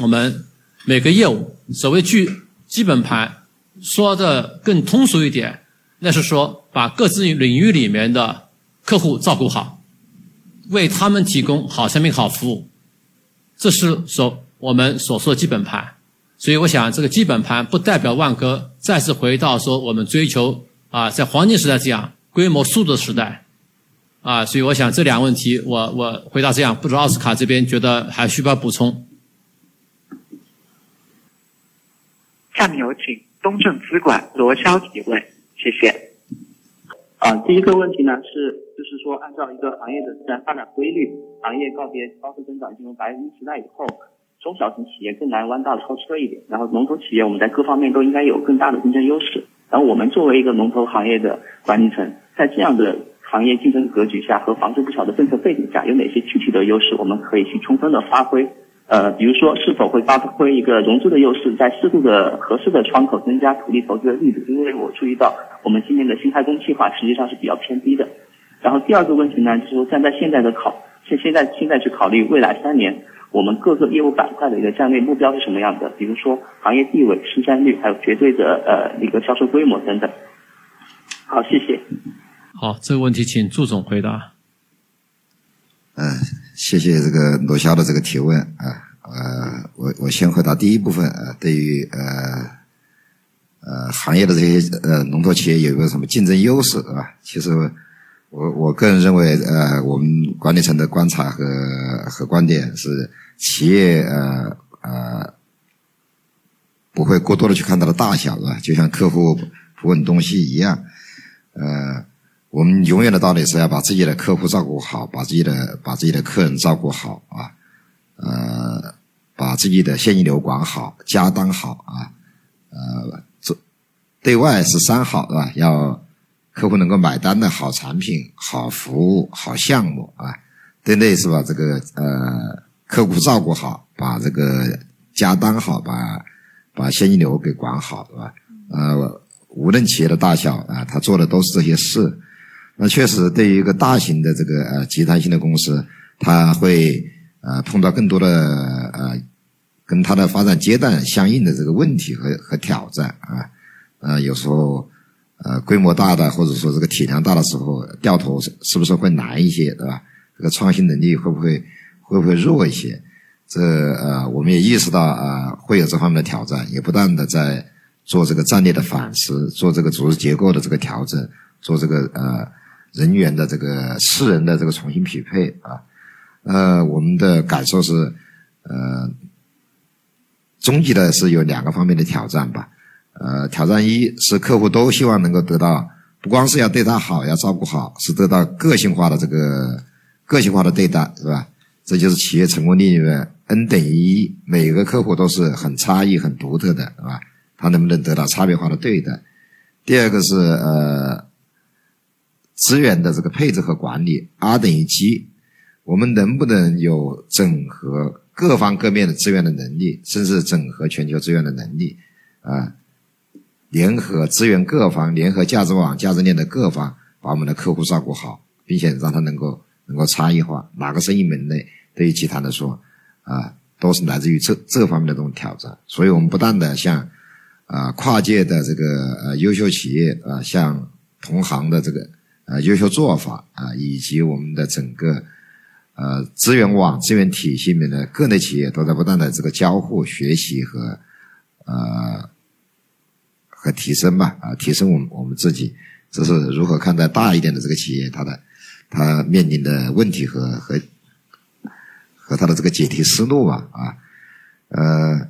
Speaker 4: 我们每个业务所谓具基本盘。说的更通俗一点，那是说把各自领域里面的客户照顾好，为他们提供好产品、好服务，这是所我们所说的基本盘。所以，我想这个基本盘不代表万科再次回到说我们追求啊，在黄金时代这样规模速度的时代啊。所以，我想这两个问题，我我回答这样，不知道奥斯卡这边觉得还需不需要补充？
Speaker 2: 下面有请。东正资管罗霄提问，谢谢。
Speaker 9: 啊，第一个问题呢是，就是说按照一个行业的自然发展规律，行业告别高速增长进入白银时代以后，中小型企业更难弯道超车一点，然后龙头企业我们在各方面都应该有更大的竞争优势。然后我们作为一个龙头行业的管理层，在这样的行业竞争格局下和房住不炒的政策背景下，有哪些具体的优势我们可以去充分的发挥？呃，比如说，是否会发挥一个融资的优势，在适度的、合适的窗口增加土地投资的力度？因为我注意到，我们今年的新开工计划实际上是比较偏低的。然后第二个问题呢，就是说站在现在的考，现现在现在去考虑未来三年我们各个业务板块的一个战略目标是什么样的？比如说行业地位、市占率，还有绝对的呃一个销售规模等等。好，谢谢。
Speaker 4: 好，这个问题请祝总回答。
Speaker 5: 嗯，谢谢这个罗霄的这个提问啊，呃，我我先回答第一部分啊，对于呃呃行业的这些呃龙头企业有一个什么竞争优势啊？其实我我个人认为，呃，我们管理层的观察和和观点是，企业呃呃不会过多的去看它的大小，啊？就像客户不问东西一样，呃。我们永远的道理是要把自己的客户照顾好，把自己的把自己的客人照顾好啊，呃，把自己的现金流管好，加单好啊，呃，这对外是三好是吧？要客户能够买单的好产品、好服务、好项目啊。对内是把这个呃客户照顾好，把这个加单好，把把现金流给管好是吧？呃，无论企业的大小啊，他做的都是这些事。那确实，对于一个大型的这个呃集团性的公司，它会呃碰到更多的呃跟它的发展阶段相应的这个问题和和挑战啊，呃有时候呃规模大的或者说这个体量大的时候，掉头是是不是会难一些，对吧？这个创新能力会不会会不会弱一些？这呃我们也意识到啊会有这方面的挑战，也不断的在做这个战略的反思，做这个组织结构的这个调整，做这个呃。人员的这个私人的这个重新匹配啊，呃，我们的感受是，呃，终极的是有两个方面的挑战吧，呃，挑战一是客户都希望能够得到，不光是要对他好，要照顾好，是得到个性化的这个个性化的对待，是吧？这就是企业成功里面 n 等于一，每个客户都是很差异、很独特的，是吧？他能不能得到差别化的对待？第二个是呃。资源的这个配置和管理，R 等于 G，我们能不能有整合各方各面的资源的能力，甚至整合全球资源的能力？啊，联合资源各方，联合价值网、价值链的各方，把我们的客户照顾好，并且让他能够能够差异化。哪个生意门类对于集团来说，啊，都是来自于这这方面的这种挑战。所以我们不断的向啊跨界的这个呃优秀企业啊，向同行的这个。呃，优秀做法啊，以及我们的整个呃资源网、资源体系里面的各类企业都在不断的这个交互、学习和呃和提升吧啊，提升我们我们自己，这是如何看待大一点的这个企业，它的它面临的问题和和和它的这个解题思路吧啊，呃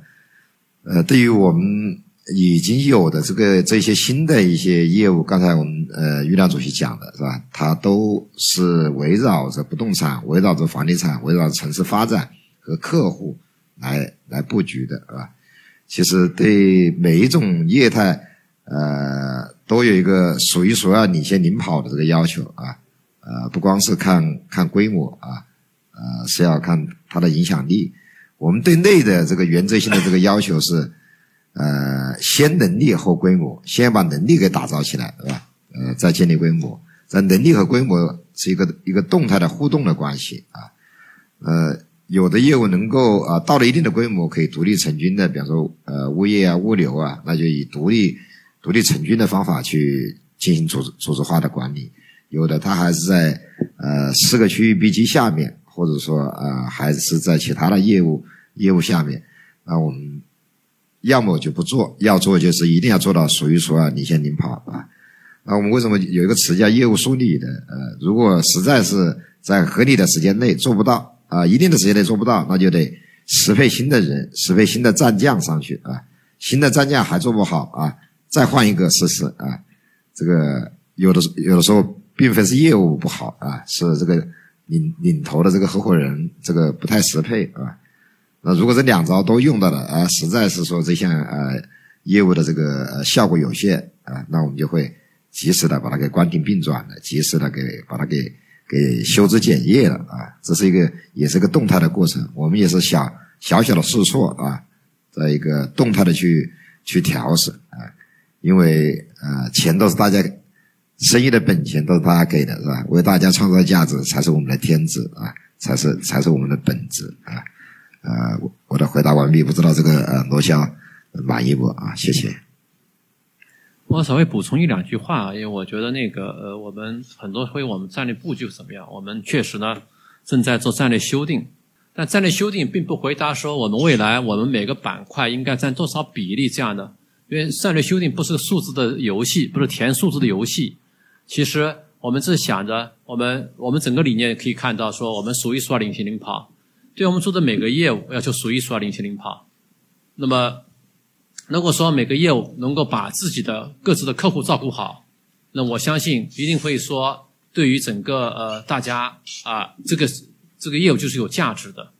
Speaker 5: 呃，对于我们。已经有的这个这些新的一些业务，刚才我们呃于亮主席讲的是吧？它都是围绕着不动产、围绕着房地产、围绕城市发展和客户来来布局的，是吧？其实对每一种业态呃，都有一个数一数二、领先领跑的这个要求啊，呃，不光是看看规模啊，呃，是要看它的影响力。我们对内的这个原则性的这个要求是，呃，先能力后规模，先把能力给打造起来，是吧？呃，再建立规模。在能力和规模是一个一个动态的互动的关系啊。呃，有的业务能够啊到了一定的规模可以独立成军的，比方说呃物业啊、物流啊，那就以独立。独立成军的方法去进行组织组织化的管理，有的它还是在呃四个区域 B 级下面，或者说呃还是在其他的业务业务下面，那我们要么就不做，要做就是一定要做到数一数二、领先领跑啊。那我们为什么有一个词叫业务梳理的？呃，如果实在是在合理的时间内做不到啊，一定的时间内做不到，那就得适配新的人，适配新的战将上去啊。新的战将还做不好啊。再换一个试试啊！这个有的有的时候并非是业务不好啊，是这个领领头的这个合伙人这个不太适配啊。那如果这两招都用到了啊，实在是说这项呃业务的这个效果有限啊，那我们就会及时的把它给关停并转的，及时的给把它给给修枝剪叶了啊。这是一个也是个动态的过程，我们也是小小小的试错啊，在一个动态的去去调试啊。因为呃，钱都是大家生意的本钱，都是大家给的，是吧？为大家创造价值才是我们的天职啊，才是才是我们的本质啊。呃，我我的回答完毕，不知道这个呃罗霄满意不啊？谢谢。
Speaker 4: 我稍微补充一两句话，因为我觉得那个呃，我们很多会我们战略布局怎么样？我们确实呢正在做战略修订，但战略修订并不回答说我们未来我们每个板块应该占多少比例这样的。因为战略修订不是数字的游戏，不是填数字的游戏。其实我们是想着，我们我们整个理念可以看到，说我们数一数二领先领跑，对我们做的每个业务要求数一数二领先领跑。那么，如果说每个业务能够把自己的各自的客户照顾好，那我相信一定会说，对于整个呃大家啊，这个这个业务就是有价值的。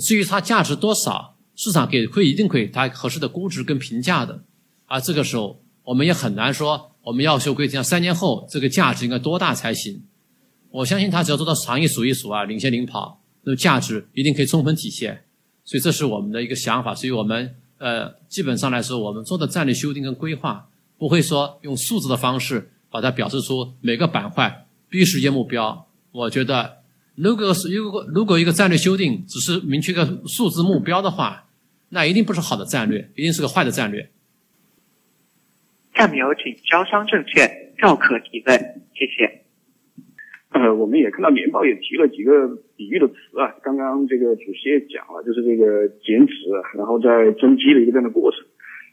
Speaker 4: 至于它价值多少，市场给会一定会它合适的估值跟评价的。啊，这个时候我们也很难说，我们要求规定三年后这个价值应该多大才行？我相信他只要做到行业数一数二、领先领跑，那么价值一定可以充分体现。所以这是我们的一个想法。所以我们呃，基本上来说，我们做的战略修订跟规划，不会说用数字的方式把它表示出每个板块必须实现目标。我觉得，如果是如果如果一个战略修订只是明确个数字目标的话，那一定不是好的战略，一定是个坏的战略。
Speaker 2: 下面有请招商证券赵可提问，谢谢。
Speaker 10: 呃，我们也看到年报也提了几个比喻的词啊，刚刚这个主席也讲了，就是这个减脂，然后在增肌的一个这样的过程。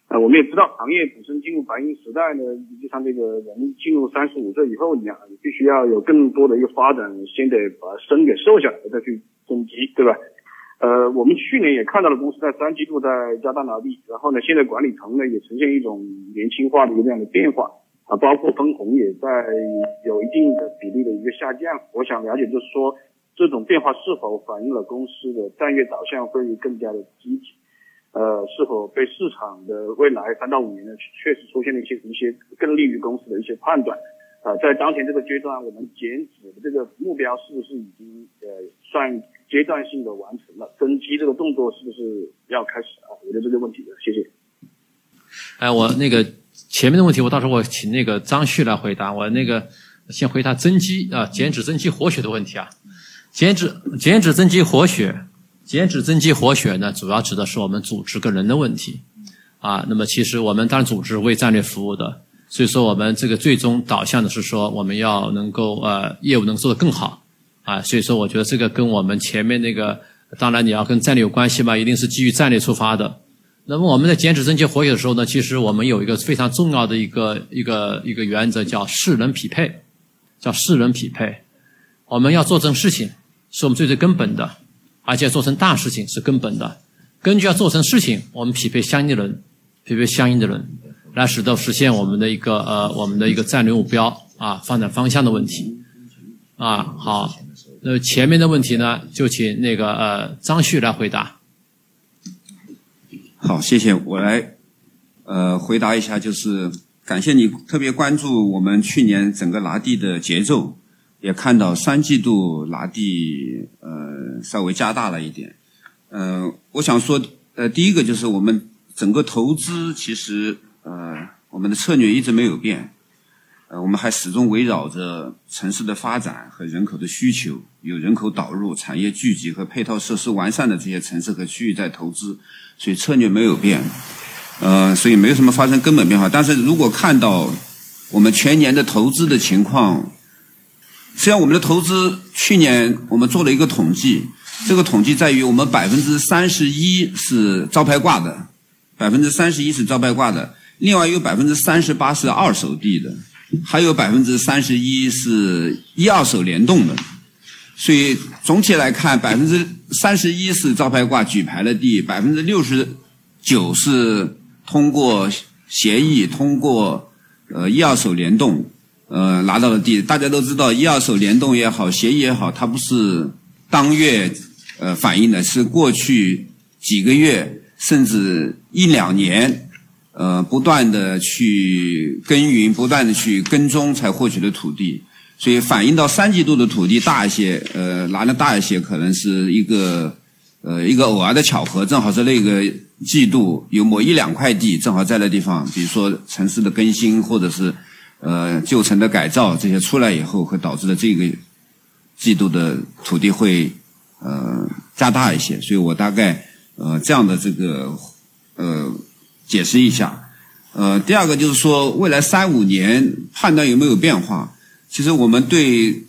Speaker 10: 呃，我们也知道行业本身进入白银时代呢，就像这个人进入三十五岁以后一样，你必须要有更多的一个发展，先得把身给瘦下来，再去增肌，对吧？呃，我们去年也看到了公司在三季度在加大拿地，然后呢，现在管理层呢也呈现一种年轻化的一个这样的变化啊，包括分红也在有一定的比例的一个下降。我想了解，就是说这种变化是否反映了公司的战略导向会更加的积极？呃，是否对市场的未来三到五年呢确实出现了一些一些更利于公司的一些判断？啊，在当前这个阶段，我们减脂的这个目标是不是已经呃算？阶段性的完成了增肌这个动作是不是要开始啊？我觉得这个问题，谢谢。
Speaker 4: 哎，我那个前面的问题，我到时候我请那个张旭来回答。我那个先回答增肌啊，减脂增肌活血的问题啊。减脂减脂增肌活血，减脂增肌活血呢，主要指的是我们组织跟人的问题啊。那么其实我们当然组织为战略服务的，所以说我们这个最终导向的是说我们要能够呃业务能做得更好。啊，所以说我觉得这个跟我们前面那个，当然你要跟战略有关系嘛，一定是基于战略出发的。那么我们在减脂增肌活血的时候呢，其实我们有一个非常重要的一个一个一个原则，叫势能匹配，叫势能匹配。我们要做成事情，是我们最最根本的，而且做成大事情是根本的。根据要做成事情，我们匹配相应的人，匹配相应的人，来使得实现我们的一个呃我们的一个战略目标啊发展方向的问题啊好。那前面的问题呢，就请那个呃张旭来回答。
Speaker 11: 好，谢谢，我来呃回答一下，就是感谢你特别关注我们去年整个拿地的节奏，也看到三季度拿地呃稍微加大了一点。呃，我想说，呃，第一个就是我们整个投资其实呃我们的策略一直没有变，呃，我们还始终围绕着城市的发展和人口的需求，有人口导入、产业聚集和配套设施完善的这些城市和区域在投资，所以策略没有变。呃，所以没有什么发生根本变化。但是如果看到我们全年的投资的情况，实际上我们的投资去年我们做了一个统计，这个统计在于我们百分之三十一是招牌挂的，百分之三十一是招牌挂的，另外有百分之三十八是二手地的，还有百分之三十一是一二手联动的。所以总体来看，百分之三十一是招牌挂举牌的地，百分之六十九是。通过协议，通过呃一二手联动，呃拿到了地。大家都知道，一二手联动也好，协议也好，它不是当月呃反映的，是过去几个月甚至一两年呃不断的去耕耘，不断的去跟踪才获取的土地。所以反映到三季度的土地大一些，呃拿的大一些，可能是一个呃一个偶尔的巧合，正好是那个。季度有某一两块地正好在那地方，比如说城市的更新或者是呃旧城的改造这些出来以后，会导致的这个季度的土地会呃加大一些，所以我大概呃这样的这个呃解释一下。呃，第二个就是说未来三五年判断有没有变化，其实我们对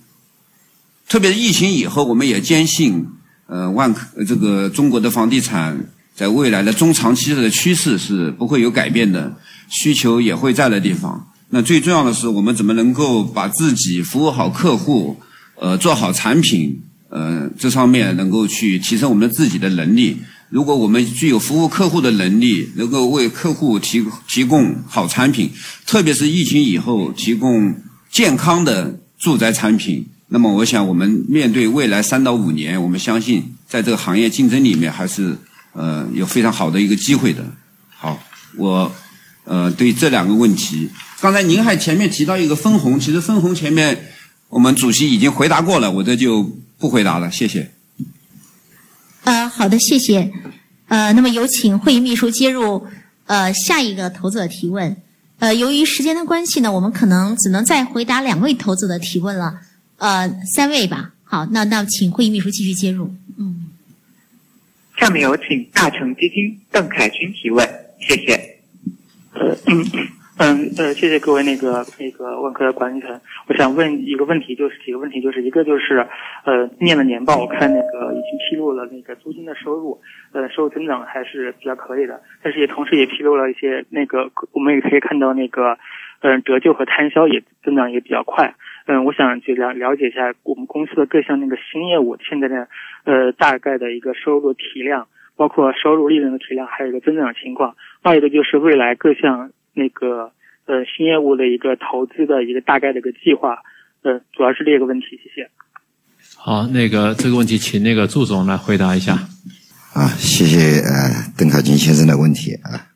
Speaker 11: 特别是疫情以后，我们也坚信呃万科这个中国的房地产。在未来的中长期的趋势是不会有改变的，需求也会在的地方。那最重要的是，我们怎么能够把自己服务好客户，呃，做好产品，呃，这方面能够去提升我们自己的能力。如果我们具有服务客户的能力，能够为客户提提供好产品，特别是疫情以后提供健康的住宅产品，那么我想我们面对未来三到五年，我们相信在这个行业竞争里面还是。呃，有非常好的一个机会的。好，我呃对这两个问题，刚才您还前面提到一个分红，其实分红前面我们主席已经回答过了，我这就不回答了，谢谢。
Speaker 1: 呃，好的，谢谢。呃，那么有请会议秘书接入呃下一个投资者提问。呃，由于时间的关系呢，我们可能只能再回答两位投资者的提问了。呃，三位吧。好，那那请会议秘书继续接入。嗯。
Speaker 2: 下面有请大成基金邓凯军提问，谢谢。
Speaker 12: 呃嗯嗯呃，谢谢各位那个那个万科的管理层，我想问一个问题，就是几个问题，就是一个就是呃念了年报，我看那个已经披露了那个租金的收入，呃收入增长还是比较可以的，但是也同时也披露了一些那个我们也可以看到那个嗯折旧和摊销也增长也比较快。嗯，我想去了了解一下我们公司的各项那个新业务现在的呃大概的一个收入体量，包括收入利润的体量，还有一个增长情况。二一个就是未来各项那个呃新业务的一个投资的一个大概的一个计划。呃，主要是这个问题，谢谢。
Speaker 4: 好，那个这个问题请那个祝总来回答一下。
Speaker 5: 啊，谢谢呃邓凯金先生的问题啊。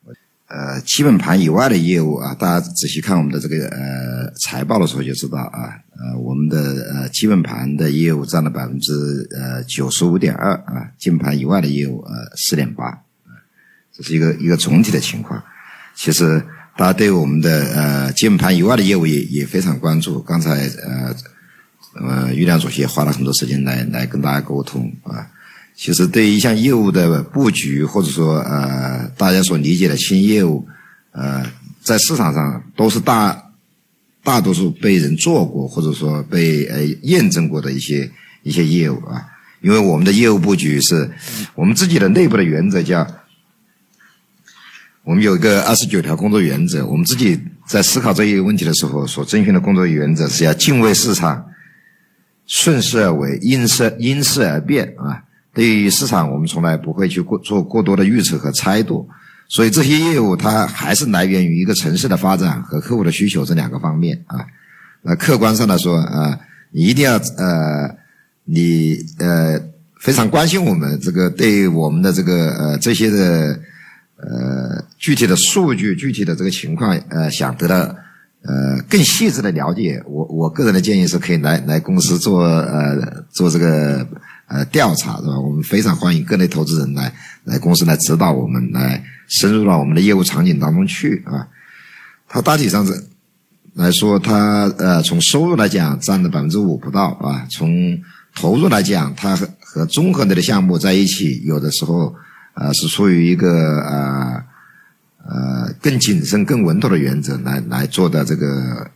Speaker 5: 呃，基本盘以外的业务啊，大家仔细看我们的这个呃财报的时候就知道啊，呃，我们的呃基本盘的业务占了百分之呃九十五点二啊，基本盘以外的业务呃四点八，这是一个一个总体的情况。其实大家对我们的呃键盘以外的业务也也非常关注。刚才呃呃于亮主席也花了很多时间来来跟大家沟通啊。其实对于一项业务的布局，或者说呃大家所理解的新业务，呃在市场上都是大大多数被人做过，或者说被呃验证过的一些一些业务啊。因为我们的业务布局是我们自己的内部的原则，叫我们有一个二十九条工作原则。我们自己在思考这一问题的时候，所遵循的工作原则是要敬畏市场，顺势而为，因势因势而变啊。对于市场，我们从来不会去过做过多的预测和猜度，所以这些业务它还是来源于一个城市的发展和客户的需求这两个方面啊。那客观上来说啊，一定要呃，你呃非常关心我们这个对我们的这个呃这些的呃具体的数据、具体的这个情况，呃，想得到呃更细致的了解，我我个人的建议是可以来来公司做呃做这个呃调查，是吧？我们非常欢迎各类投资人来来公司来指导我们，来深入到我们的业务场景当中去啊。它大体上是来说，它呃从收入来讲占了百分之五不到啊，从投入来讲，它和和综合类的项目在一起，有的时候。呃，是出于一个呃呃更谨慎、更稳妥的原则来来做的这个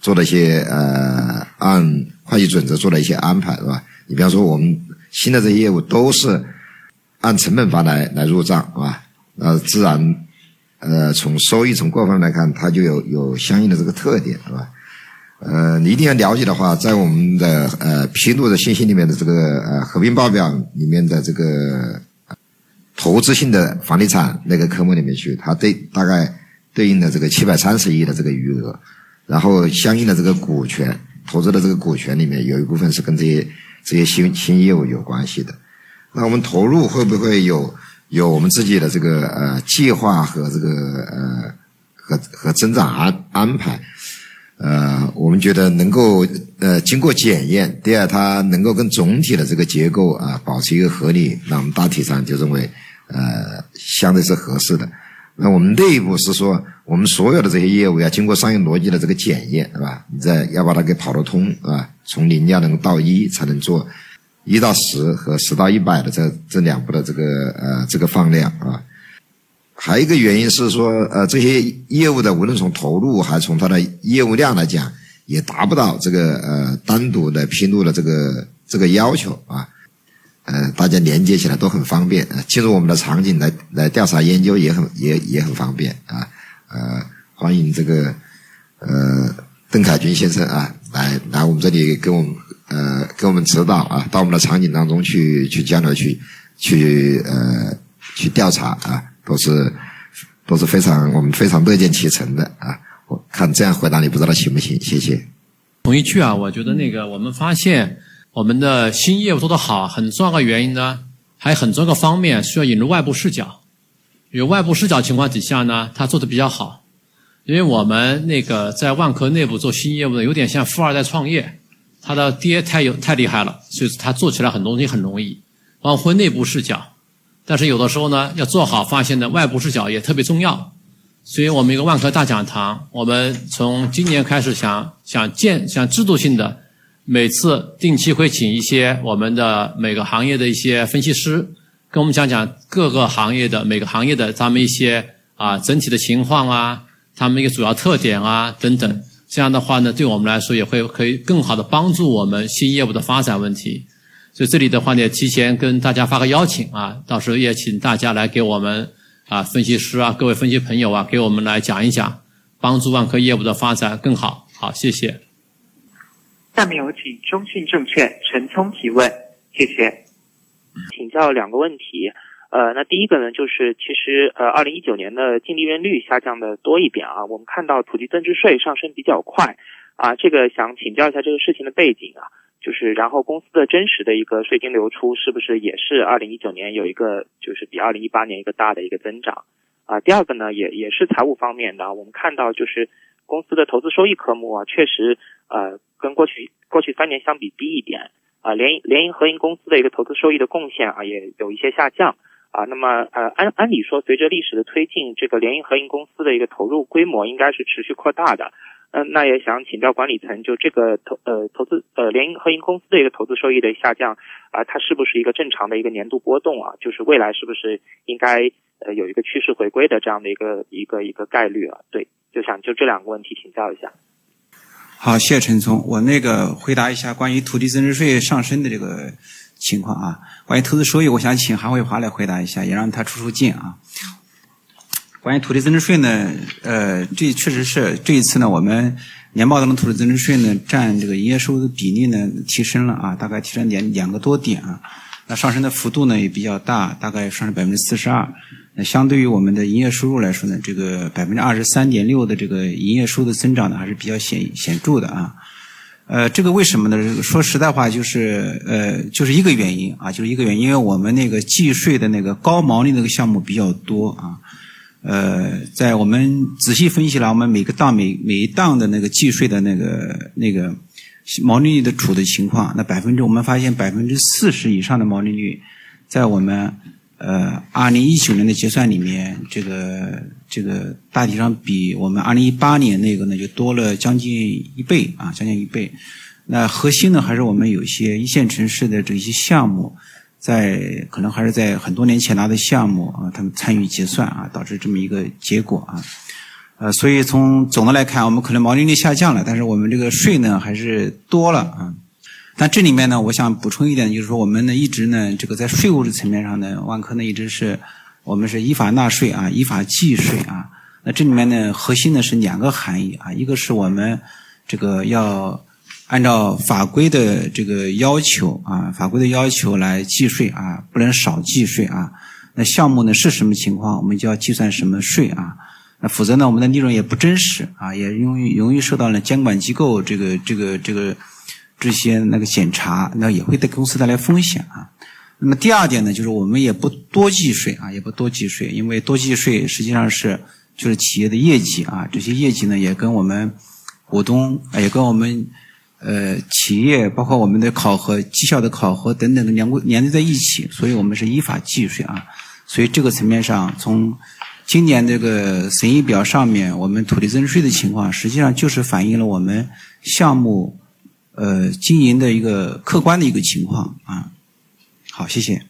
Speaker 5: 做了一些呃按会计准则做了一些安排，是吧？你比方说，我们新的这些业务都是按成本法来来入账，是吧？呃，自然呃从收益从各方面来看，它就有有相应的这个特点，是吧？呃，你一定要了解的话，在我们的呃披露的信息里面的这个呃合并报表里面的这个。投资性的房地产那个科目里面去，它对大概对应的这个七百三十亿的这个余额，然后相应的这个股权投资的这个股权里面有一部分是跟这些这些新新业务有关系的。那我们投入会不会有有我们自己的这个呃计划和这个呃和和增长安安排？呃，我们觉得能够呃经过检验，第二它能够跟总体的这个结构啊保持一个合理，那我们大体上就认为。呃，相对是合适的。那我们内部是说，我们所有的这些业务要经过商业逻辑的这个检验，是吧？你再要把它给跑得通，啊，从零要能到一，才能做一到十和十到一百的这这两步的这个呃这个放量啊。还有一个原因是说，呃，这些业务的无论从投入还是从它的业务量来讲，也达不到这个呃单独的披露的这个这个要求啊。呃，大家连接起来都很方便，进入我们的场景来来调查研究也很也也很方便啊。呃，欢迎这个呃邓凯军先生啊，来来我们这里给我们呃给我们指导啊，到我们的场景当中去去交流去去呃去调查啊，都是都是非常我们非常乐见其成的啊。我看这样回答你不知道行不行？谢谢。
Speaker 4: 同一句啊，我觉得那个我们发现。我们的新业务做得好，很重要的原因呢，还有很重要的方面需要引入外部视角。有外部视角情况底下呢，它做的比较好。因为我们那个在万科内部做新业务的，有点像富二代创业，他的爹太有太厉害了，所以他做起来很多东西很容易。包括内部视角，但是有的时候呢，要做好，发现的外部视角也特别重要。所以我们一个万科大讲堂，我们从今年开始想想建想制度性的。每次定期会请一些我们的每个行业的一些分析师，跟我们讲讲各个行业的每个行业的他们一些啊整体的情况啊，他们一个主要特点啊等等。这样的话呢，对我们来说也会可以更好的帮助我们新业务的发展问题。所以这里的话呢，提前跟大家发个邀请啊，到时候也请大家来给我们啊分析师啊各位分析朋友啊给我们来讲一讲，帮助万科业务的发展更好。好，谢谢。
Speaker 2: 下面有请中信证券陈聪提问，谢谢。
Speaker 13: 请教两个问题，呃，那第一个呢，就是其实呃，二零一九年的净利润率下降的多一点啊，我们看到土地增值税上升比较快啊，这个想请教一下这个事情的背景啊，就是然后公司的真实的一个税金流出是不是也是二零一九年有一个就是比二零一八年一个大的一个增长啊？第二个呢，也也是财务方面的，我们看到就是公司的投资收益科目啊，确实呃。跟过去过去三年相比低一点啊，联联营合营公司的一个投资收益的贡献啊也有一些下降啊。那么呃按按理说，随着历史的推进，这个联营合营公司的一个投入规模应该是持续扩大的。嗯，那也想请教管理层，就这个投呃投资呃联营合营公司的一个投资收益的下降啊，它是不是一个正常的一个年度波动啊？就是未来是不是应该呃有一个趋势回归的这样的一个一个一个概率啊？对，就想就这两个问题请教一下。
Speaker 14: 好，谢谢陈聪。我那个回答一下关于土地增值税上升的这个情况啊。关于投资收益，我想请韩慧华来回答一下，也让他出出镜啊。关于土地增值税呢，呃，这确实是这一次呢，我们年报当中土地增值税呢占这个营业收入的比例呢提升了啊，大概提升两两个多点啊。那上升的幅度呢也比较大，大概上升百分之四十二。那相对于我们的营业收入来说呢，这个百分之二十三点六的这个营业收入的增长呢，还是比较显显著的啊。呃，这个为什么呢？说实在话，就是呃，就是一个原因啊，就是一个原因，因为我们那个计税的那个高毛利那个项目比较多啊。呃，在我们仔细分析了我们每个档每每一档的那个计税的那个那个毛利率的处的情况，那百分之我们发现百分之四十以上的毛利率，在我们呃二零一九年的结算里面，这个这个大体上比我们二零一八年那个呢就多了将近一倍啊，将近一倍。那核心呢还是我们有些一线城市的这些项目。在可能还是在很多年前拿的项目啊，他们参与结算啊，导致这么一个结果啊，呃，所以从总的来看，我们可能毛利率下降了，但是我们这个税呢还是多了啊。但这里面呢，我想补充一点，就是说我们呢一直呢这个在税务的层面上呢，万科呢一直是我们是依法纳税啊，依法计税啊。那这里面呢核心呢是两个含义啊，一个是我们这个要。按照法规的这个要求啊，法规的要求来计税啊，不能少计税啊。那项目呢是什么情况，我们就要计算什么税啊。那否则呢，我们的利润也不真实啊，也容易容易受到了监管机构这个这个这个这些那个检查，那也会对公司带来风险啊。那么第二点呢，就是我们也不多计税啊，也不多计税，因为多计税实际上是就是企业的业绩啊，这些业绩呢也跟我们股东也跟我们。呃，企业包括我们的考核、绩效的考核等等的连连在一起，所以我们是依法计税啊。所以这个层面上，从今年这个审议表上面，我们土地增值税的情况，实际上就是反映了我们项目呃经营的一个客观的一个情况啊。好，谢谢。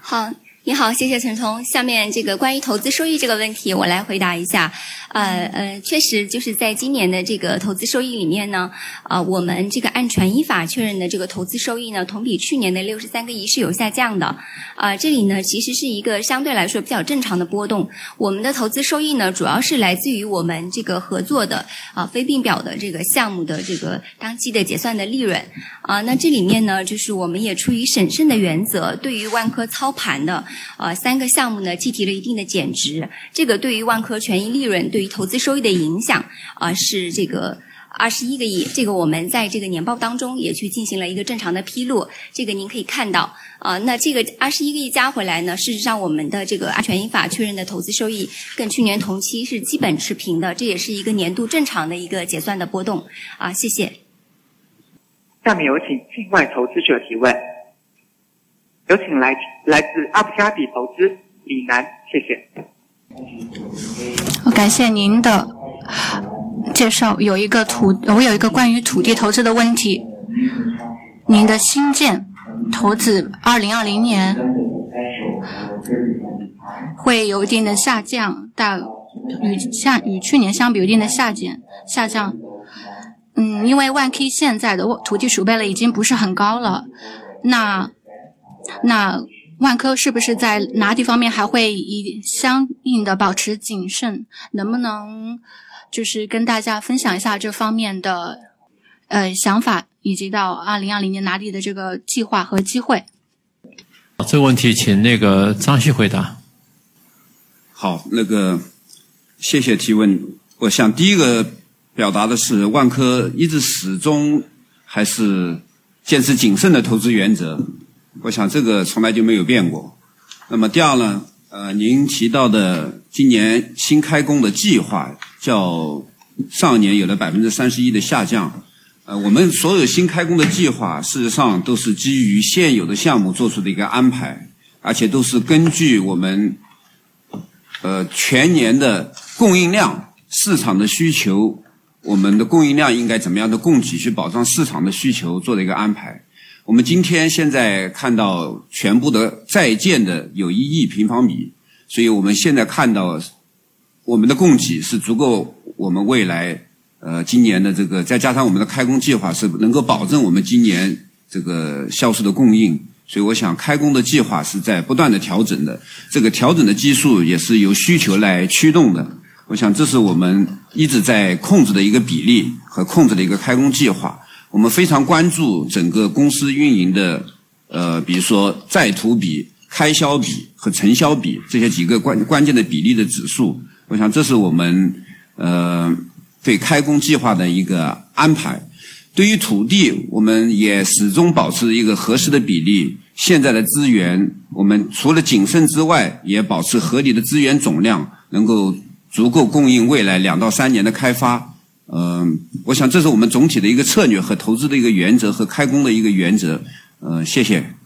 Speaker 15: 好。你好，谢谢陈聪。下面这个关于投资收益这个问题，我来回答一下。呃呃，确实就是在今年的这个投资收益里面呢，啊，我们这个按权益法确认的这个投资收益呢，同比去年的六十三个亿是有下降的。啊，这里呢其实是一个相对来说比较正常的波动。我们的投资收益呢，主要是来自于我们这个合作的啊非并表的这个项目的这个当期的结算的利润。啊，那这里面呢，就是我们也出于审慎的原则，对于万科操盘的。呃，三个项目呢，计提了一定的减值，这个对于万科权益利润、对于投资收益的影响啊，是这个二十一个亿。这个我们在这个年报当中也去进行了一个正常的披露，这个您可以看到啊。那这个二十一个亿加回来呢，事实上我们的这个按权益法确认的投资收益跟去年同期是基本持平的，这也是一个年度正常的一个结算的波动啊。谢谢。
Speaker 2: 下面有请境外投资者提问。有请来来自阿布加比投资李楠，谢谢。
Speaker 16: 感谢您的介绍。有一个土，我有一个关于土地投资的问题。您的新建投资二零二零年会有一定的下降，但与下与去年相比有一定的下减下降。嗯，因为万 K 现在的土地储备了已经不是很高了，那。那万科是不是在拿地方面还会以相应的保持谨慎？能不能就是跟大家分享一下这方面的呃想法，以及到二零二零年拿地的这个计划和机会？
Speaker 4: 这个问题请那个张旭回答。
Speaker 11: 好，那个谢谢提问。我想第一个表达的是，万科一直始终还是坚持谨慎的投资原则。我想这个从来就没有变过。那么第二呢？呃，您提到的今年新开工的计划，较上年有了百分之三十一的下降。呃，我们所有新开工的计划，事实上都是基于现有的项目做出的一个安排，而且都是根据我们呃全年的供应量、市场的需求，我们的供应量应该怎么样的供给，去保障市场的需求做的一个安排。我们今天现在看到全部的在建的有一亿平方米，所以我们现在看到我们的供给是足够我们未来呃今年的这个再加上我们的开工计划是能够保证我们今年这个销售的供应，所以我想开工的计划是在不断的调整的，这个调整的基数也是由需求来驱动的，我想这是我们一直在控制的一个比例和控制的一个开工计划。我们非常关注整个公司运营的，呃，比如说在途比、开销比和承销比这些几个关关键的比例的指数。我想这是我们呃对开工计划的一个安排。对于土地，我们也始终保持一个合适的比例。现在的资源，我们除了谨慎之外，也保持合理的资源总量，能够足够供应未来两到三年的开发。嗯、我想这是我们总体的一个策略和投资的一个原则和开工的一个原则。嗯，谢谢。